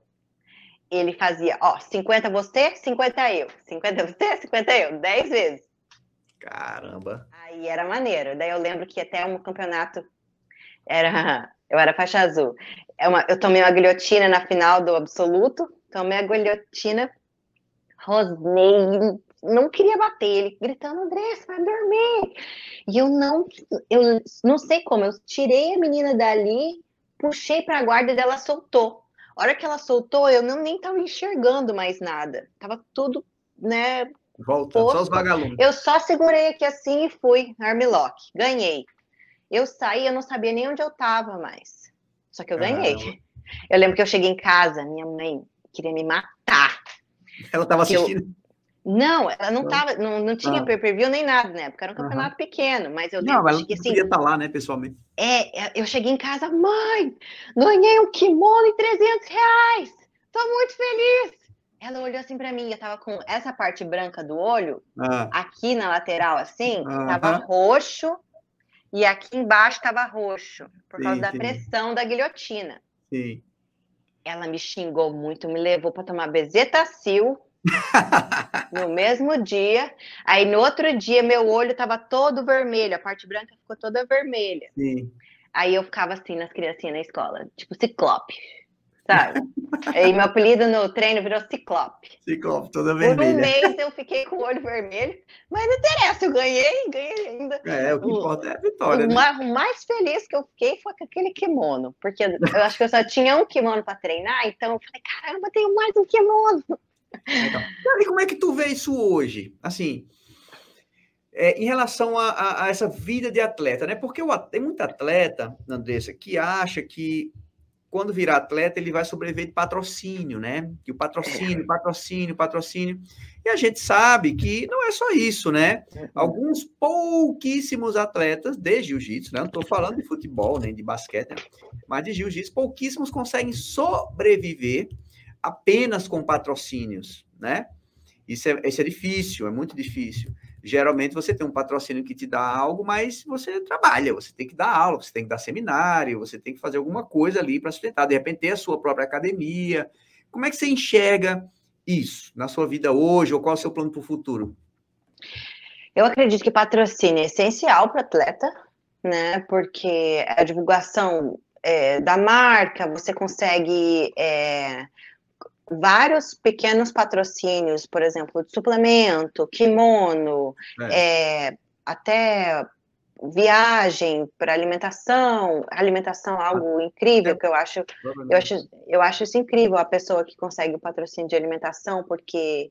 [SPEAKER 2] Ele fazia, ó, 50 você, 50 eu. 50 você, 50 eu. 10 vezes.
[SPEAKER 1] Caramba.
[SPEAKER 2] Aí era maneiro. Daí eu lembro que até um campeonato era. [laughs] Eu era faixa azul. É eu tomei uma guilhotina na final do absoluto. Tomei a guilhotina rosnei, não queria bater, ele gritando, André, vai dormir. E eu não, eu não sei como, eu tirei a menina dali, puxei para a guarda e ela soltou. A hora que ela soltou, eu não nem estava enxergando mais nada. Tava tudo, né?
[SPEAKER 1] Volta, só os vagalumes.
[SPEAKER 2] Eu só segurei aqui assim e fui, armlock. Ganhei. Eu saí, eu não sabia nem onde eu tava mais. Só que eu ganhei. Eu lembro que eu cheguei em casa, minha mãe queria me matar.
[SPEAKER 1] Ela estava assistindo? Eu...
[SPEAKER 2] Não, ela não tava, não, não tinha ah. pay-per-view nem nada na época, era um campeonato uhum. pequeno, mas eu
[SPEAKER 1] Não, ela que, assim, podia estar tá lá, né, pessoalmente.
[SPEAKER 2] É, é, eu cheguei em casa, mãe, ganhei um kimono em 300 reais, tô muito feliz. Ela olhou assim para mim, eu tava com essa parte branca do olho, ah. aqui na lateral, assim, uhum. tava roxo, e aqui embaixo tava roxo, por sim, causa da sim. pressão da guilhotina.
[SPEAKER 1] Sim.
[SPEAKER 2] Ela me xingou muito, me levou para tomar bezetacil [laughs] no mesmo dia. Aí no outro dia meu olho estava todo vermelho, a parte branca ficou toda vermelha.
[SPEAKER 1] Sim.
[SPEAKER 2] Aí eu ficava assim nas criancinhas na escola, tipo ciclope sabe? [laughs] E meu apelido no treino virou Ciclope.
[SPEAKER 1] Ciclope, toda vermelha.
[SPEAKER 2] Por um mês eu fiquei com o olho vermelho, mas não interessa, eu ganhei, ganhei ainda.
[SPEAKER 1] É, o que importa é a vitória. O,
[SPEAKER 2] né? o mais feliz que eu fiquei foi com aquele kimono, porque eu acho que eu só tinha um kimono para treinar, então eu falei, caramba, tenho mais um kimono.
[SPEAKER 1] Então, e como é que tu vê isso hoje? Assim, é, em relação a, a, a, essa vida de atleta, né? Porque o, tem muito atleta, Andressa, que acha que quando virar atleta, ele vai sobreviver de patrocínio, né? Que o patrocínio, patrocínio, patrocínio. E a gente sabe que não é só isso, né? Uhum. Alguns pouquíssimos atletas de jiu-jitsu, né? Não estou falando de futebol, nem de basquete, né? mas de jiu-jitsu, pouquíssimos conseguem sobreviver apenas com patrocínios, né? Isso é, isso é difícil, é muito difícil geralmente você tem um patrocínio que te dá algo, mas você trabalha, você tem que dar aula, você tem que dar seminário, você tem que fazer alguma coisa ali para sustentar. De repente, ter a sua própria academia. Como é que você enxerga isso na sua vida hoje, ou qual é o seu plano para o futuro?
[SPEAKER 2] Eu acredito que patrocínio é essencial para atleta, né? Porque a divulgação é, da marca, você consegue é, vários pequenos patrocínios, por exemplo, de suplemento, kimono, é. É, até viagem para alimentação, alimentação é algo incrível que eu acho, eu acho, eu acho isso incrível a pessoa que consegue o patrocínio de alimentação, porque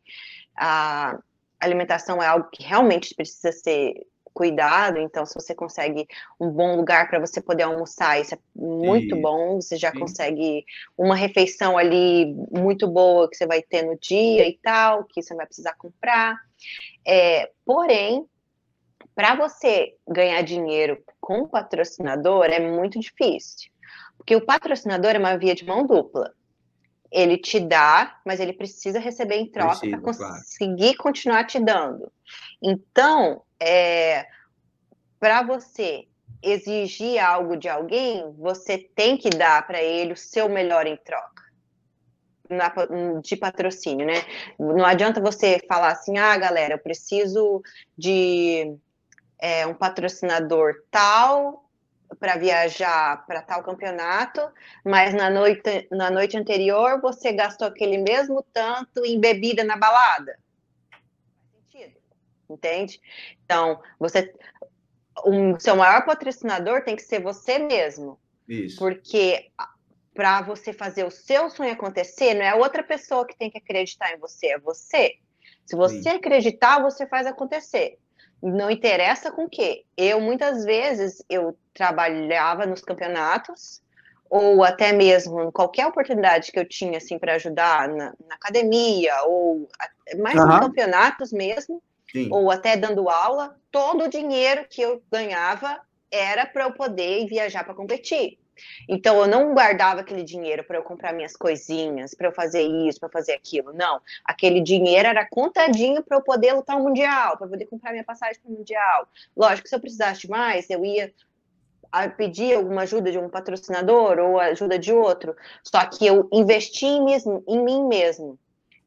[SPEAKER 2] a alimentação é algo que realmente precisa ser cuidado, então se você consegue um bom lugar para você poder almoçar, isso é muito e... bom, você já Sim. consegue uma refeição ali muito boa que você vai ter no dia e tal, que você não vai precisar comprar. É, porém, para você ganhar dinheiro com o patrocinador é muito difícil, porque o patrocinador é uma via de mão dupla. Ele te dá, mas ele precisa receber em troca para conseguir claro. continuar te dando. Então, é, para você exigir algo de alguém, você tem que dar para ele o seu melhor em troca de patrocínio, né? Não adianta você falar assim, ah, galera, eu preciso de é, um patrocinador tal para viajar para tal campeonato, mas na noite, na noite anterior você gastou aquele mesmo tanto em bebida na balada. Entende? Então, você, o seu maior patrocinador tem que ser você mesmo.
[SPEAKER 1] Isso.
[SPEAKER 2] Porque para você fazer o seu sonho acontecer, não é outra pessoa que tem que acreditar em você, é você. Se você Sim. acreditar, você faz acontecer. Não interessa com o quê. Eu, muitas vezes, eu trabalhava nos campeonatos, ou até mesmo em qualquer oportunidade que eu tinha, assim, para ajudar na, na, academia, ou mais uhum. nos campeonatos mesmo, Sim. ou até dando aula, todo o dinheiro que eu ganhava era para eu poder viajar para competir. Então eu não guardava aquele dinheiro para eu comprar minhas coisinhas, para eu fazer isso, para fazer aquilo. Não, aquele dinheiro era contadinho para eu poder lutar o mundial, para poder comprar minha passagem para o mundial. Lógico, se eu precisasse de mais, eu ia pedir alguma ajuda de um patrocinador ou ajuda de outro. Só que eu investi em, mesmo, em mim mesmo.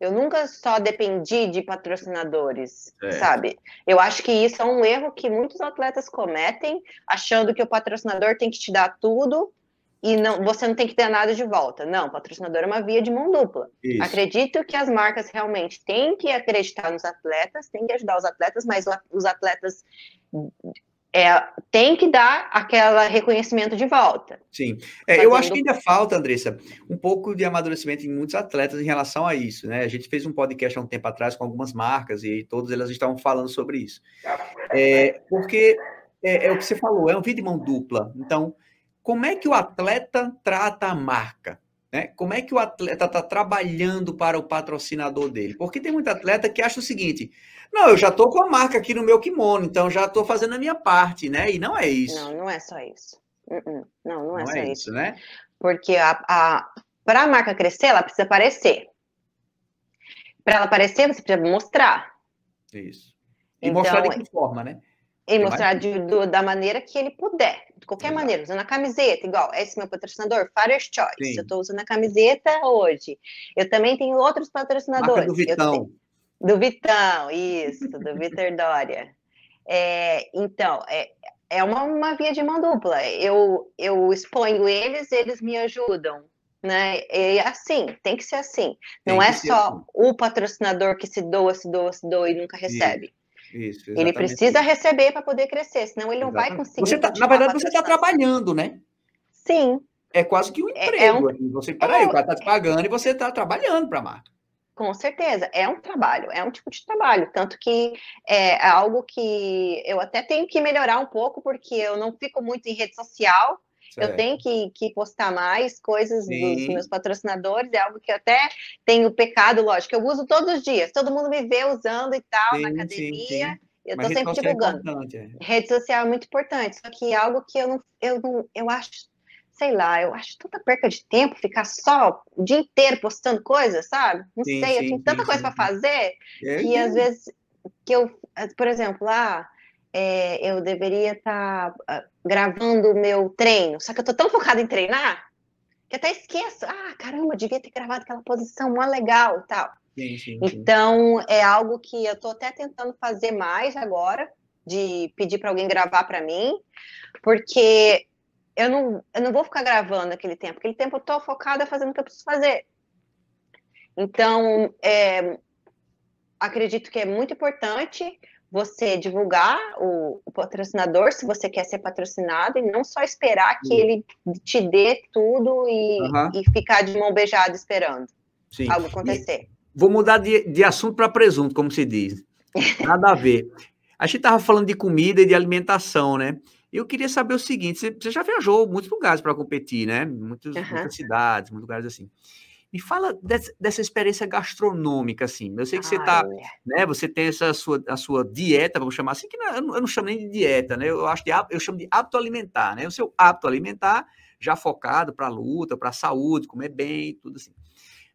[SPEAKER 2] Eu nunca só dependi de patrocinadores, é. sabe? Eu acho que isso é um erro que muitos atletas cometem, achando que o patrocinador tem que te dar tudo e não, você não tem que ter nada de volta. Não, patrocinador é uma via de mão dupla. Isso. Acredito que as marcas realmente têm que acreditar nos atletas, têm que ajudar os atletas, mas os atletas é, tem que dar aquele reconhecimento de volta.
[SPEAKER 1] Sim. É. Eu acho que ainda falta, Andressa, um pouco de amadurecimento em muitos atletas em relação a isso. Né? A gente fez um podcast há um tempo atrás com algumas marcas e todas elas estavam falando sobre isso. É, porque é, é o que você falou, é um vídeo de mão dupla. Então, como é que o atleta trata a marca? Né? Como é que o atleta está trabalhando para o patrocinador dele? Porque tem muito atleta que acha o seguinte: não, eu já estou com a marca aqui no meu kimono, então já estou fazendo a minha parte, né? E não é isso.
[SPEAKER 2] Não, não é só isso. Uh-uh. Não, não é não só
[SPEAKER 1] é
[SPEAKER 2] isso. isso.
[SPEAKER 1] né?
[SPEAKER 2] Porque a, a para a marca crescer, ela precisa aparecer. Para ela aparecer, você precisa mostrar.
[SPEAKER 1] Isso. E então, mostrar de que forma, né?
[SPEAKER 2] E mostrar de, do, da maneira que ele puder, de qualquer Exato. maneira, usando a camiseta, igual, esse meu patrocinador, Father's Choice. Sim. Eu estou usando a camiseta hoje. Eu também tenho outros patrocinadores. Marca
[SPEAKER 1] do Vitão.
[SPEAKER 2] Tenho, do Vitão, isso, do Vitor Dória. É, então, é, é uma, uma via de mão dupla. Eu, eu exponho eles, eles me ajudam. Né? E assim, tem que ser assim. Não é só assim. o patrocinador que se doa, se doa, se doa e nunca recebe. Isso. Ele precisa receber para poder crescer, senão ele não exatamente. vai conseguir.
[SPEAKER 1] Você tá, na verdade, você está trabalhando, né?
[SPEAKER 2] Sim.
[SPEAKER 1] É quase que um emprego. É, é um... Você, peraí, é... o cara está te pagando e você está trabalhando para a marca.
[SPEAKER 2] Com certeza, é um trabalho, é um tipo de trabalho. Tanto que é algo que eu até tenho que melhorar um pouco, porque eu não fico muito em rede social, Certo. Eu tenho que, que postar mais coisas Sim. dos meus patrocinadores, é algo que eu até tenho pecado, lógico, eu uso todos os dias, todo mundo me vê usando e tal, sim, na academia. Sim, eu estou sempre é divulgando. É rede social é muito importante, só que é algo que eu não, eu não, eu acho, sei lá, eu acho tanta perca de tempo ficar só o dia inteiro postando coisas, sabe? Não sei, eu tenho tanta coisa para fazer é, que às vezes que eu, por exemplo, lá ah, é, eu deveria estar tá gravando o meu treino, só que eu tô tão focada em treinar que até esqueço. Ah, caramba, devia ter gravado aquela posição mó legal e tal.
[SPEAKER 1] Sim, sim, sim.
[SPEAKER 2] Então, é algo que eu tô até tentando fazer mais agora, de pedir para alguém gravar para mim, porque eu não, eu não vou ficar gravando aquele tempo. Aquele tempo eu tô focada fazendo o que eu preciso fazer. Então, é, acredito que é muito importante você divulgar o, o, patrocinador, se você quer ser patrocinado, e não só esperar que ele te dê tudo e, uhum. e ficar de mão beijada esperando Sim. algo acontecer. E
[SPEAKER 1] vou mudar de, de assunto para presunto, como se diz. [laughs] Nada a ver. A gente estava falando de comida e de alimentação, né? Eu queria saber o seguinte: você, já viajou muitos lugares para competir, né? Muitos, uhum. Muitas cidades, muitos lugares assim. Me fala dessa, dessa, experiência gastronômica, assim. Eu sei que você está, né? Você tem essa sua, a sua dieta, vamos chamar assim, que não, eu, não, eu não chamo nem de dieta, né? Eu acho de eu chamo de hábito alimentar, né? O seu hábito alimentar já focado para a luta, para a saúde, comer bem, tudo assim.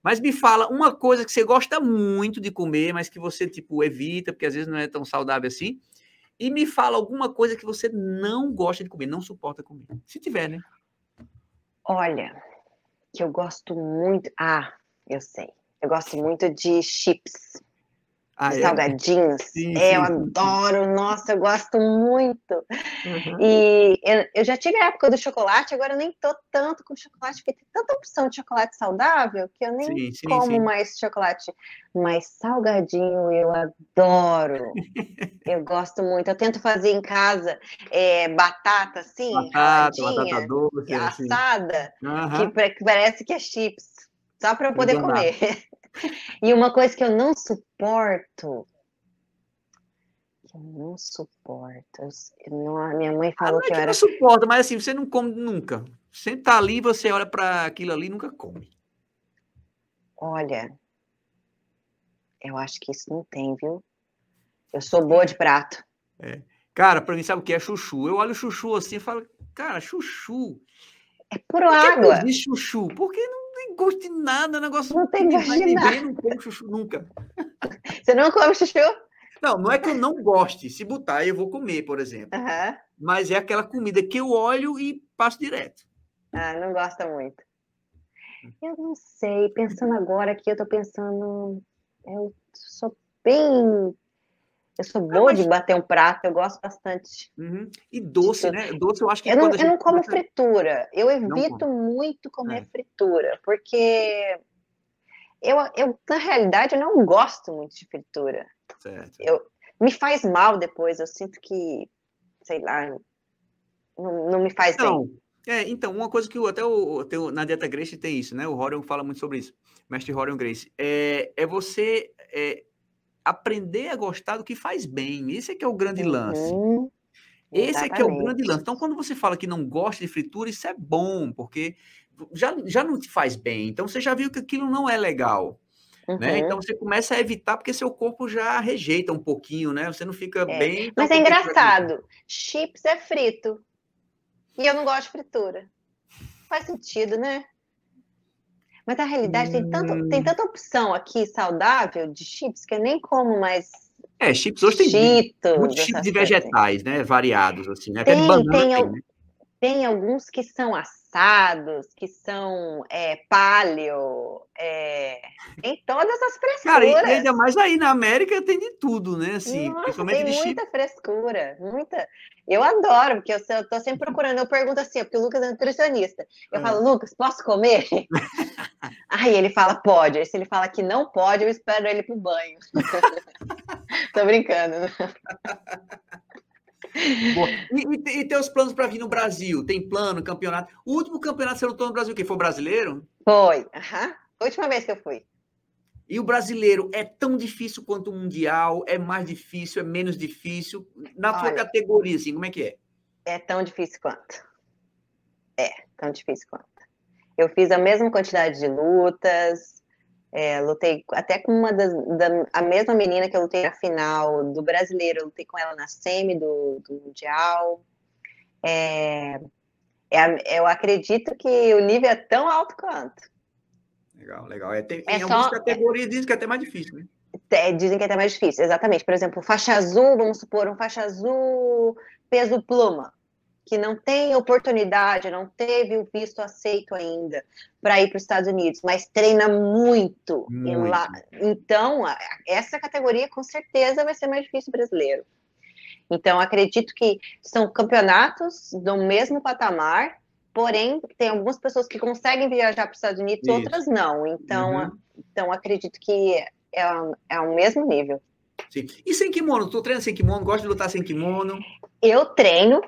[SPEAKER 1] Mas me fala uma coisa que você gosta muito de comer, mas que você tipo evita, porque às vezes não é tão saudável assim. E me fala alguma coisa que você não gosta de comer, não suporta comer. Se tiver, né?
[SPEAKER 2] Olha, que eu gosto muito. Ah, eu sei. Eu gosto muito de chips. Ah, é? salgadinhos. Sim, é, sim, eu adoro, nossa, eu gosto muito. Uhum. E eu, eu, já tive a época do chocolate, agora eu nem tô tanto com chocolate, porque tem tanta opção de chocolate saudável que eu nem como mais chocolate. Mas salgadinho eu adoro. eu gosto muito. Eu tento fazer em casa é, batata, assim, batata, batata doce, assada, assim. que, que parece que é chips, só para eu poder comer. E uma coisa que eu não suporto. Que eu não suporto. não, a minha mãe falou ah,
[SPEAKER 1] que
[SPEAKER 2] eu era.
[SPEAKER 1] não suporta, mas assim, você não come nunca. Você tá ali, você olha para aquilo ali e nunca come.
[SPEAKER 2] Olha, eu acho que isso não tem, viu? Eu sou boa de prato.
[SPEAKER 1] É. Cara, para mim, sabe o que é chuchu? Eu olho o chuchu assim e falo, cara, chuchu.
[SPEAKER 2] É puro água.
[SPEAKER 1] Por que chuchu? Porque não tem gosto de nada, negócio
[SPEAKER 2] não tem gosto de nada.
[SPEAKER 1] não como chuchu nunca. [laughs]
[SPEAKER 2] Você não come chuchu?
[SPEAKER 1] Não, não é que eu não goste. Se botar, eu vou comer, por exemplo. Uhum. Mas é aquela comida que eu olho e passo direto.
[SPEAKER 2] Ah, não gosta muito. Eu não sei. Pensando agora aqui, eu tô pensando. Eu sou bem eu sou boa mas... de bater um prato, eu gosto bastante.
[SPEAKER 1] Uhum. E doce, né? Doce eu acho que.
[SPEAKER 2] Eu não, eu não como fritura. Eu evito muito comer é. fritura, porque eu, eu, na realidade, eu não gosto muito de fritura. Certo. Eu, me faz mal depois, eu sinto que, sei lá, não, não me faz
[SPEAKER 1] então,
[SPEAKER 2] bem.
[SPEAKER 1] É, então, uma coisa que eu, até o, na dieta Grace tem isso, né? O Horion fala muito sobre isso, mestre Horion Grace. É, é você é, aprender a gostar do que faz bem. Esse é que é o grande lance. Uhum. Esse é que é o grande lance. Então, quando você fala que não gosta de fritura, isso é bom, porque já, já não te faz bem. Então, você já viu que aquilo não é legal. Né? Uhum. Né? Então, você começa a evitar, porque seu corpo já rejeita um pouquinho, né? Você não fica
[SPEAKER 2] é.
[SPEAKER 1] bem.
[SPEAKER 2] Mas é engraçado. Chips é frito. E eu não gosto de fritura. Faz sentido, né? Mas na realidade tem, tanto, tem hum. tanta opção aqui saudável de chips que eu nem como mais.
[SPEAKER 1] É, chips hoje tem Cheetos, muitos tipos de vegetais, né? Variados, assim, né?
[SPEAKER 2] Tem, banana, tem, tem, né? tem alguns que são assados, que são é, paleo, é, tem todas as frescuras. Cara, e
[SPEAKER 1] ainda mais aí na América tem de tudo, né? Assim,
[SPEAKER 2] Nossa, principalmente tem muita chip. frescura, muita. Eu adoro, porque eu, eu tô sempre procurando, eu pergunto assim, porque o Lucas é nutricionista. Eu falo, ah. Lucas, posso comer? [laughs] aí ele fala, pode. Aí se ele fala que não pode, eu espero ele pro banho. [laughs] tô brincando. Né?
[SPEAKER 1] E, e, e teus planos para vir no Brasil? Tem plano, campeonato? O último campeonato que você lutou no Brasil, que foi brasileiro?
[SPEAKER 2] Foi, uhum. a última vez que eu fui.
[SPEAKER 1] E o brasileiro é tão difícil quanto o mundial? É mais difícil? É menos difícil? Na Olha, sua categoria, assim, como é que é?
[SPEAKER 2] É tão difícil quanto. É, tão difícil quanto. Eu fiz a mesma quantidade de lutas, é, lutei até com uma das, da, a mesma menina que eu lutei na final do brasileiro, eu lutei com ela na semi do, do mundial. É, é, eu acredito que o nível é tão alto quanto.
[SPEAKER 1] Legal, legal. É, tem, é em algumas categorias dizem que é até mais difícil, né?
[SPEAKER 2] É, dizem que é até mais difícil, exatamente. Por exemplo, faixa azul, vamos supor, um faixa azul peso pluma que não tem oportunidade, não teve o visto aceito ainda para ir para os Estados Unidos, mas treina muito. muito. Lá, então, essa categoria com certeza vai ser mais difícil brasileiro. Então, acredito que são campeonatos do mesmo patamar, porém, tem algumas pessoas que conseguem viajar para os Estados Unidos, Isso. outras não. Então, uhum. então acredito que é, é o mesmo nível.
[SPEAKER 1] Sim. E sem kimono? Tu treina sem kimono? Gosta de lutar sem kimono?
[SPEAKER 2] Eu treino,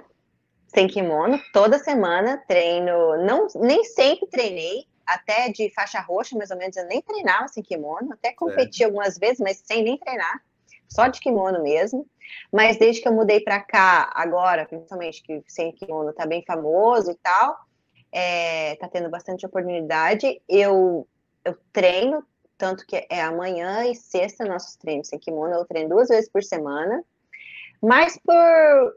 [SPEAKER 2] sem kimono, toda semana treino, não, nem sempre treinei, até de faixa roxa, mais ou menos, eu nem treinava sem kimono, até competi é. algumas vezes, mas sem nem treinar, só de kimono mesmo. Mas desde que eu mudei para cá, agora, principalmente que sem kimono tá bem famoso e tal, é, tá tendo bastante oportunidade, eu, eu treino, tanto que é amanhã e sexta nossos treinos sem kimono, eu treino duas vezes por semana, mas por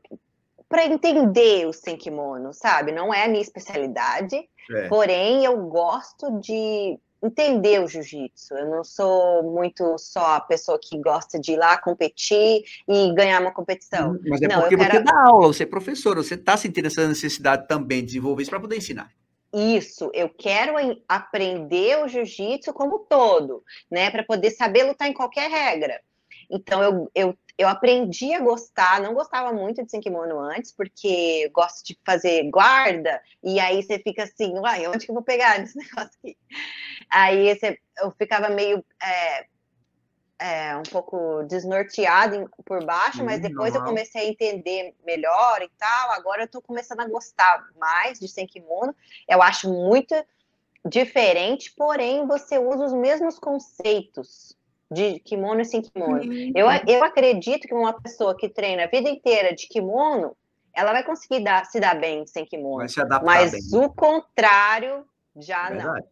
[SPEAKER 2] para entender o sem kimono, sabe? Não é a minha especialidade, é. porém eu gosto de entender o jiu-jitsu. Eu não sou muito só a pessoa que gosta de ir lá competir e ganhar uma competição.
[SPEAKER 1] Hum, mas é
[SPEAKER 2] não,
[SPEAKER 1] porque quero... você dá aula, você é professora, você está sentindo essa necessidade também de desenvolver isso para poder ensinar.
[SPEAKER 2] Isso, eu quero aprender o jiu-jitsu como todo, né, para poder saber lutar em qualquer regra. Então eu, eu, eu aprendi a gostar, não gostava muito de sem kimono antes, porque gosto de fazer guarda, e aí você fica assim, uai, onde que eu vou pegar esse [laughs] negócio aqui? Aí você, eu ficava meio é, é, um pouco desnorteado por baixo, mas depois eu comecei a entender melhor e tal. Agora eu tô começando a gostar mais de sem kimono. Eu acho muito diferente, porém você usa os mesmos conceitos de kimono e sem kimono. Eu, eu acredito que uma pessoa que treina a vida inteira de kimono, ela vai conseguir dar, se dar bem sem kimono. Vai se adaptar mas bem. o contrário já Verdade. não.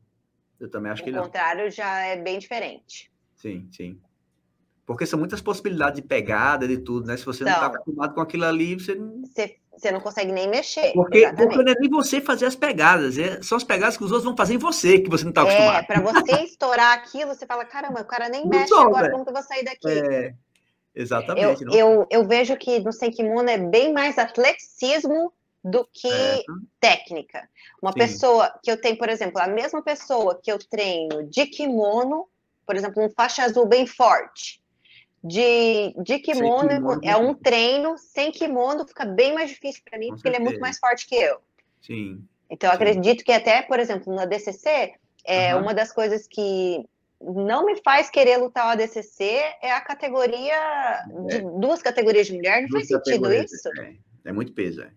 [SPEAKER 1] Eu também acho o que
[SPEAKER 2] não. O contrário já é bem diferente.
[SPEAKER 1] Sim, sim. Porque são muitas possibilidades de pegada, de tudo, né? Se você então, não está acostumado com aquilo ali, você não.
[SPEAKER 2] Você, você não consegue nem mexer.
[SPEAKER 1] Porque, porque não é nem você fazer as pegadas, é, são as pegadas que os outros vão fazer em você, que você não está acostumado.
[SPEAKER 2] É, para você [laughs] estourar aquilo, você fala, caramba, o cara nem mexe não, agora, como que eu vou sair daqui? É,
[SPEAKER 1] exatamente.
[SPEAKER 2] Eu, eu, eu, vejo que no Senkimono é bem mais atleticismo do que é. técnica. Uma Sim. pessoa que eu tenho, por exemplo, a mesma pessoa que eu treino de kimono, por exemplo, um faixa azul bem forte de, de kimono, kimono, é um treino sem kimono, fica bem mais difícil para mim, Com porque certeza. ele é muito mais forte que eu.
[SPEAKER 1] Sim.
[SPEAKER 2] Então, eu acredito que até, por exemplo, na DCC, é uhum. uma das coisas que não me faz querer lutar o ADCC é a categoria, de, é. duas categorias de mulher, não duas faz sentido isso?
[SPEAKER 1] É, é muito peso, é.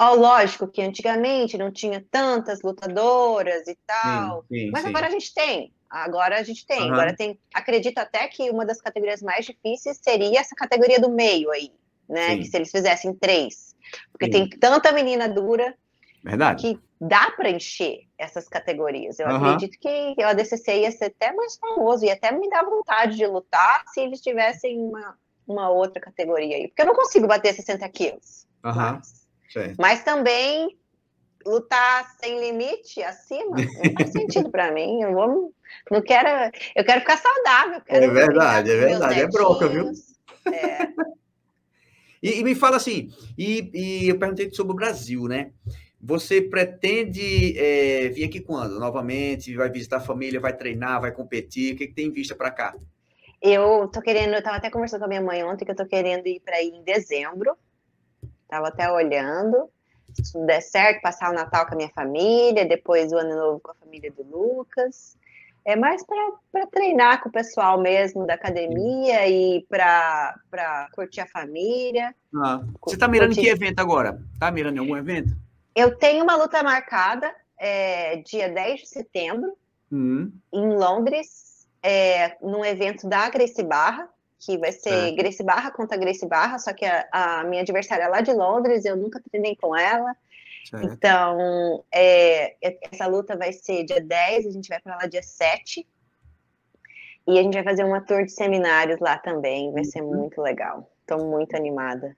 [SPEAKER 2] Lógico que antigamente não tinha tantas lutadoras e tal, sim, sim, mas sim. agora a gente tem. Agora a gente tem. Uhum. Agora tem. Acredito até que uma das categorias mais difíceis seria essa categoria do meio aí, né? Sim. Que se eles fizessem três. Porque Sim. tem tanta menina dura
[SPEAKER 1] Verdade.
[SPEAKER 2] que dá para encher essas categorias. Eu uhum. acredito que o ADCC ia ser até mais famoso e até me dá vontade de lutar se eles tivessem uma, uma outra categoria aí. Porque eu não consigo bater 60 quilos.
[SPEAKER 1] Uhum.
[SPEAKER 2] Mas, mas também lutar sem limite acima não faz sentido para mim. Eu vou, não quero, eu quero ficar saudável. Quero
[SPEAKER 1] é verdade, é verdade, é broca, viu? É. e, e, me fala assim, e, e, eu perguntei sobre o Brasil, né? Você pretende é, vir aqui quando? Novamente? Vai visitar a família, vai treinar, vai competir? O que, que tem em vista para cá?
[SPEAKER 2] Eu tô querendo, eu tava até conversando com a minha mãe ontem que eu tô querendo ir para ir em dezembro. Tava até olhando se tudo der certo, passar o Natal com a minha família, depois o Ano Novo com a família do Lucas. É mais para treinar com o pessoal mesmo da academia e para curtir a família.
[SPEAKER 1] Ah, você está mirando curtir... em que evento agora? Está mirando em algum evento?
[SPEAKER 2] Eu tenho uma luta marcada é, dia 10 de setembro,
[SPEAKER 1] uhum.
[SPEAKER 2] em Londres, é, num evento da Grace Barra, que vai ser é. Grace Barra contra Grace Barra, só que a, a, minha adversária é lá de Londres, eu nunca treinei com ela. Certo. Então, é, essa luta vai ser dia 10, a gente vai para lá dia 7. E a gente vai fazer uma tour de seminários lá também, vai ser uhum. muito legal. Estou muito animada.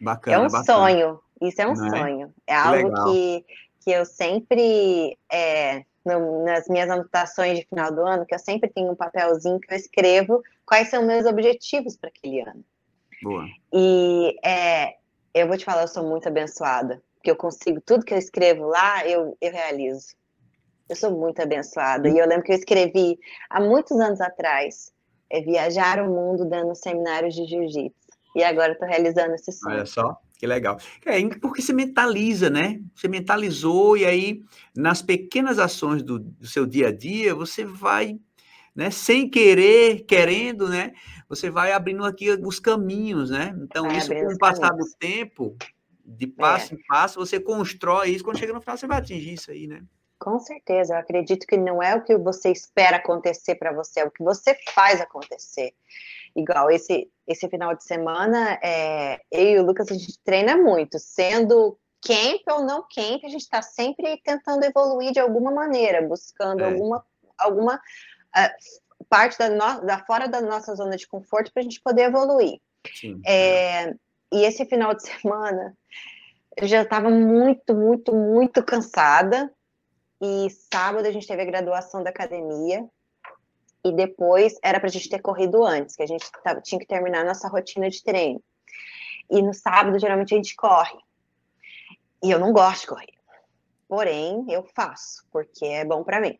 [SPEAKER 1] Bacana,
[SPEAKER 2] é um
[SPEAKER 1] bacana.
[SPEAKER 2] sonho, isso é um Não é? sonho. É, é algo que, que eu sempre é, no, nas minhas anotações de final do ano, que eu sempre tenho um papelzinho que eu escrevo quais são meus objetivos para aquele ano.
[SPEAKER 1] Boa.
[SPEAKER 2] E é, eu vou te falar, eu sou muito abençoada, porque eu consigo, tudo que eu escrevo lá, eu, eu realizo. Eu sou muito abençoada. E eu lembro que eu escrevi há muitos anos atrás, é viajar o mundo dando seminários de jiu-jitsu. E agora estou realizando esse sonho.
[SPEAKER 1] Olha só. Que legal. É, porque você mentaliza, né? Você mentalizou, e aí, nas pequenas ações do, do seu dia a dia, você vai, né, sem querer, querendo, né? Você vai abrindo aqui os caminhos, né? Então, vai isso com o passar do tempo, de passo é. em passo, você constrói isso. Quando chega no final, você vai atingir isso aí, né?
[SPEAKER 2] Com certeza, eu acredito que não é o que você espera acontecer para você, é o que você faz acontecer. Igual esse, esse final de semana, é, eu e o Lucas, a gente treina muito, sendo camp ou não camp, a gente está sempre tentando evoluir de alguma maneira, buscando é. alguma, alguma uh, parte da, no, da fora da nossa zona de conforto para a gente poder evoluir.
[SPEAKER 1] Sim,
[SPEAKER 2] é, e esse final de [laughs] semana, eu já estava muito, muito, muito cansada, e sábado a gente teve a graduação da academia. E depois era para a gente ter corrido antes, que a gente tava, tinha que terminar a nossa rotina de treino. E no sábado, geralmente, a gente corre. E eu não gosto de correr. Porém, eu faço, porque é bom para mim.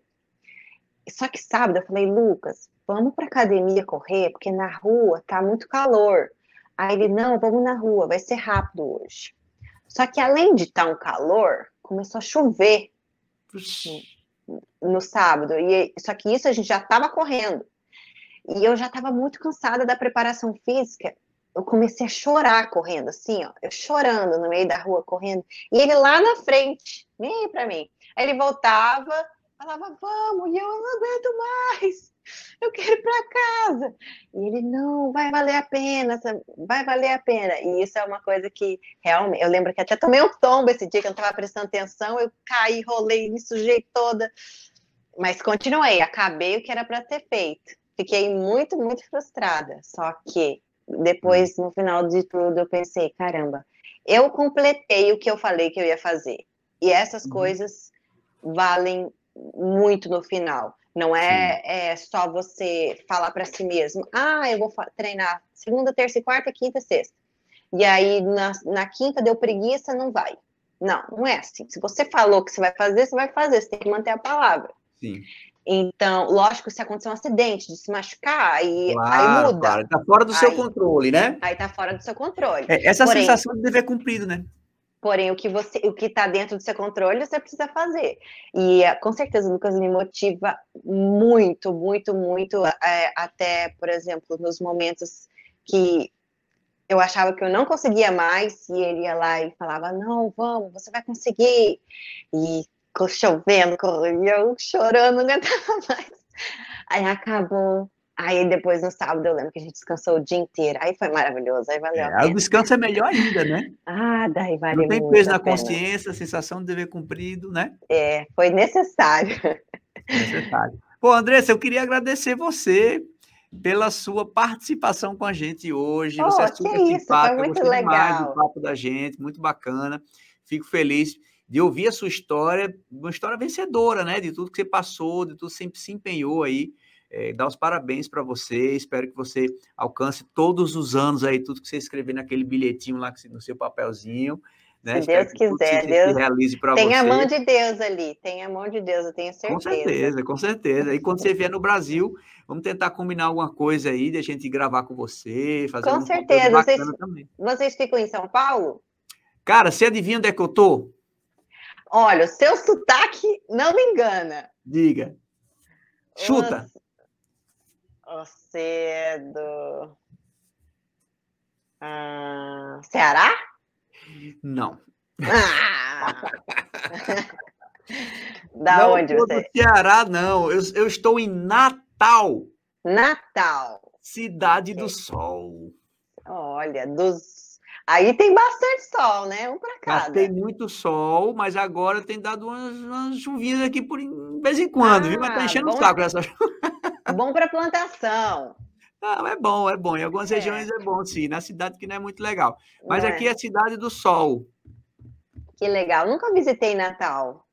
[SPEAKER 2] Só que sábado eu falei, Lucas, vamos para academia correr, porque na rua tá muito calor. Aí ele, não, vamos na rua, vai ser rápido hoje. Só que além de estar tá um calor, começou a chover no, no sábado. E, só que isso a gente já estava correndo. E eu já estava muito cansada da preparação física. Eu comecei a chorar correndo, assim, ó, eu chorando no meio da rua correndo. E ele lá na frente, nem para mim. Aí ele voltava, falava, vamos, e eu não aguento mais eu quero ir para casa. E ele, não, vai valer a pena, vai valer a pena. E isso é uma coisa que realmente, eu lembro que até tomei um tombo esse dia que eu não estava prestando atenção, eu caí, rolei, me sujei toda. Mas continuei, acabei o que era para ter feito. Fiquei muito, muito frustrada. Só que depois, no final de tudo, eu pensei, caramba, eu completei o que eu falei que eu ia fazer. E essas uhum. coisas valem muito no final. Não é, é só você falar para si mesmo, ah, eu vou treinar segunda, terça e quarta, quinta e sexta. E aí na, na quinta deu preguiça, não vai. Não, não é assim. Se você falou que você vai fazer, você vai fazer, você tem que manter a palavra.
[SPEAKER 1] Sim.
[SPEAKER 2] Então, lógico, se acontecer um acidente, de se machucar, aí, claro, aí muda. Claro,
[SPEAKER 1] tá fora do aí, seu controle, né?
[SPEAKER 2] Aí tá fora do seu controle.
[SPEAKER 1] É, essa Porém, sensação de dever cumprido, né?
[SPEAKER 2] Porém, o que você, o que está dentro do seu controle, você precisa fazer. E com certeza o Lucas me motiva muito, muito, muito, é, até, por exemplo, nos momentos que eu achava que eu não conseguia mais, e ele ia lá e falava, não, vamos, você vai conseguir. E chovendo, e eu chorando, não aguentava [laughs] mais. Aí acabou Aí depois no sábado eu lembro que a gente descansou o dia inteiro. Aí foi maravilhoso, aí valeu. É,
[SPEAKER 1] o descanso é melhor ainda, né?
[SPEAKER 2] ah, daí valeu.
[SPEAKER 1] Não tem peso na consciência, sensação de dever cumprido, né?
[SPEAKER 2] É, foi necessário.
[SPEAKER 1] Necessário. Pô, Andressa, eu queria agradecer você pela sua participação com a gente hoje.
[SPEAKER 2] Oh,
[SPEAKER 1] você
[SPEAKER 2] é super isso, simpática, foi muito legal.
[SPEAKER 1] do papo da gente, muito bacana. Fico feliz de ouvir a sua história, uma história vencedora, né? De tudo que você passou, de tudo que sempre se empenhou aí é, dar os parabéns para você. Espero que você alcance todos os anos aí, tudo que você escrever naquele bilhetinho lá no seu papelzinho. Né?
[SPEAKER 2] Se Deus quiser, se, Deus. Realize para você. Tem a mão de Deus ali, tem a mão de Deus, eu tenho certeza.
[SPEAKER 1] Com certeza, com certeza. E quando você vier no Brasil, vamos tentar combinar alguma coisa aí, de a gente gravar com você, fazer
[SPEAKER 2] Com um certeza. Vocês, também. vocês ficam em São Paulo?
[SPEAKER 1] Cara, você adivinha onde é que eu tô?
[SPEAKER 2] Olha, o seu sotaque não me engana.
[SPEAKER 1] Diga. Chuta.
[SPEAKER 2] Cedo. Ah, Ceará?
[SPEAKER 1] Não.
[SPEAKER 2] Ah. [laughs] da
[SPEAKER 1] não
[SPEAKER 2] onde você?
[SPEAKER 1] Do Ceará, não. Eu, eu estou em Natal.
[SPEAKER 2] Natal.
[SPEAKER 1] Cidade okay. do Sol.
[SPEAKER 2] Olha, dos. Aí tem bastante sol, né? Um para cada.
[SPEAKER 1] Mas tem muito sol, mas agora tem dado umas, umas chuvinhas aqui por de vez em quando, ah, viu? Mas tá enchendo o saco essa
[SPEAKER 2] Bom para plantação.
[SPEAKER 1] Não, é bom, é bom. Em algumas é. regiões é bom, sim. Na cidade que não é muito legal. Mas é. aqui é a cidade do sol.
[SPEAKER 2] Que legal. Nunca visitei Natal.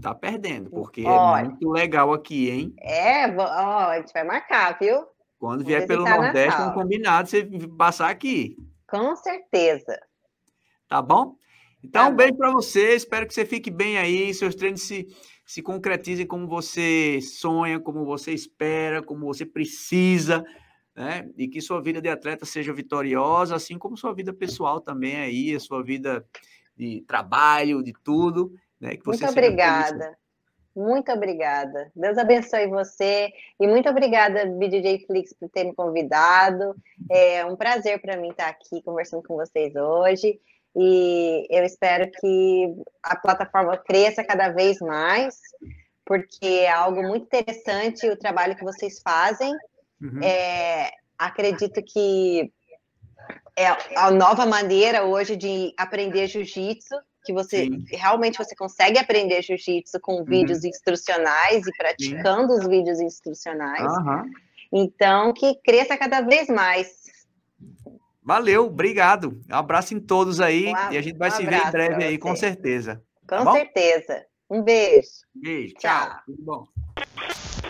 [SPEAKER 1] Tá perdendo, porque Olha, é muito legal aqui, hein?
[SPEAKER 2] É, ó, a gente vai marcar, viu?
[SPEAKER 1] Quando vier pelo Nordeste, um combinado você passar aqui.
[SPEAKER 2] Com certeza.
[SPEAKER 1] Tá bom? Então, tá um beijo para você. Espero que você fique bem aí, seus treinos se se concretizem como você sonha, como você espera, como você precisa, né? E que sua vida de atleta seja vitoriosa, assim como sua vida pessoal também aí, a sua vida de trabalho, de tudo, né? Que
[SPEAKER 2] você muito obrigada. Muito obrigada. Deus abençoe você e muito obrigada, BDJ Flix, por ter me convidado. É um prazer para mim estar aqui conversando com vocês hoje e eu espero que a plataforma cresça cada vez mais, porque é algo muito interessante o trabalho que vocês fazem. Uhum. É, acredito que é a nova maneira hoje de aprender jiu-jitsu, que você Sim. realmente você consegue aprender jiu-jitsu com uhum. vídeos instrucionais e praticando Sim. os vídeos instrucionais. Uhum. Então, que cresça cada vez mais.
[SPEAKER 1] Valeu, obrigado. Um abraço em todos aí um, e a gente vai um se ver em breve aí, com certeza.
[SPEAKER 2] Com tá certeza. Um beijo.
[SPEAKER 1] Beijo, tchau. tchau. Tudo bom.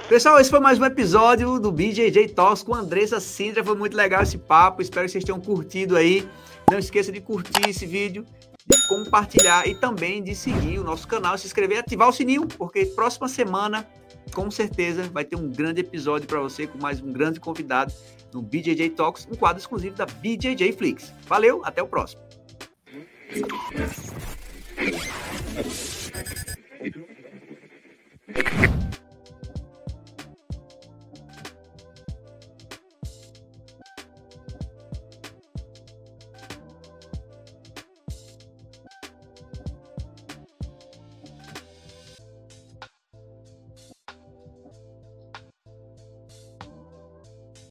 [SPEAKER 1] Pessoal, esse foi mais um episódio do BJJ Talks com Andressa Sintra. Foi muito legal esse papo. Espero que vocês tenham curtido aí. Não esqueça de curtir esse vídeo, de compartilhar e também de seguir o nosso canal, se inscrever ativar o sininho, porque próxima semana com certeza vai ter um grande episódio para você com mais um grande convidado no BJJ Talks, um quadro exclusivo da BJJ Flix. Valeu, até o próximo.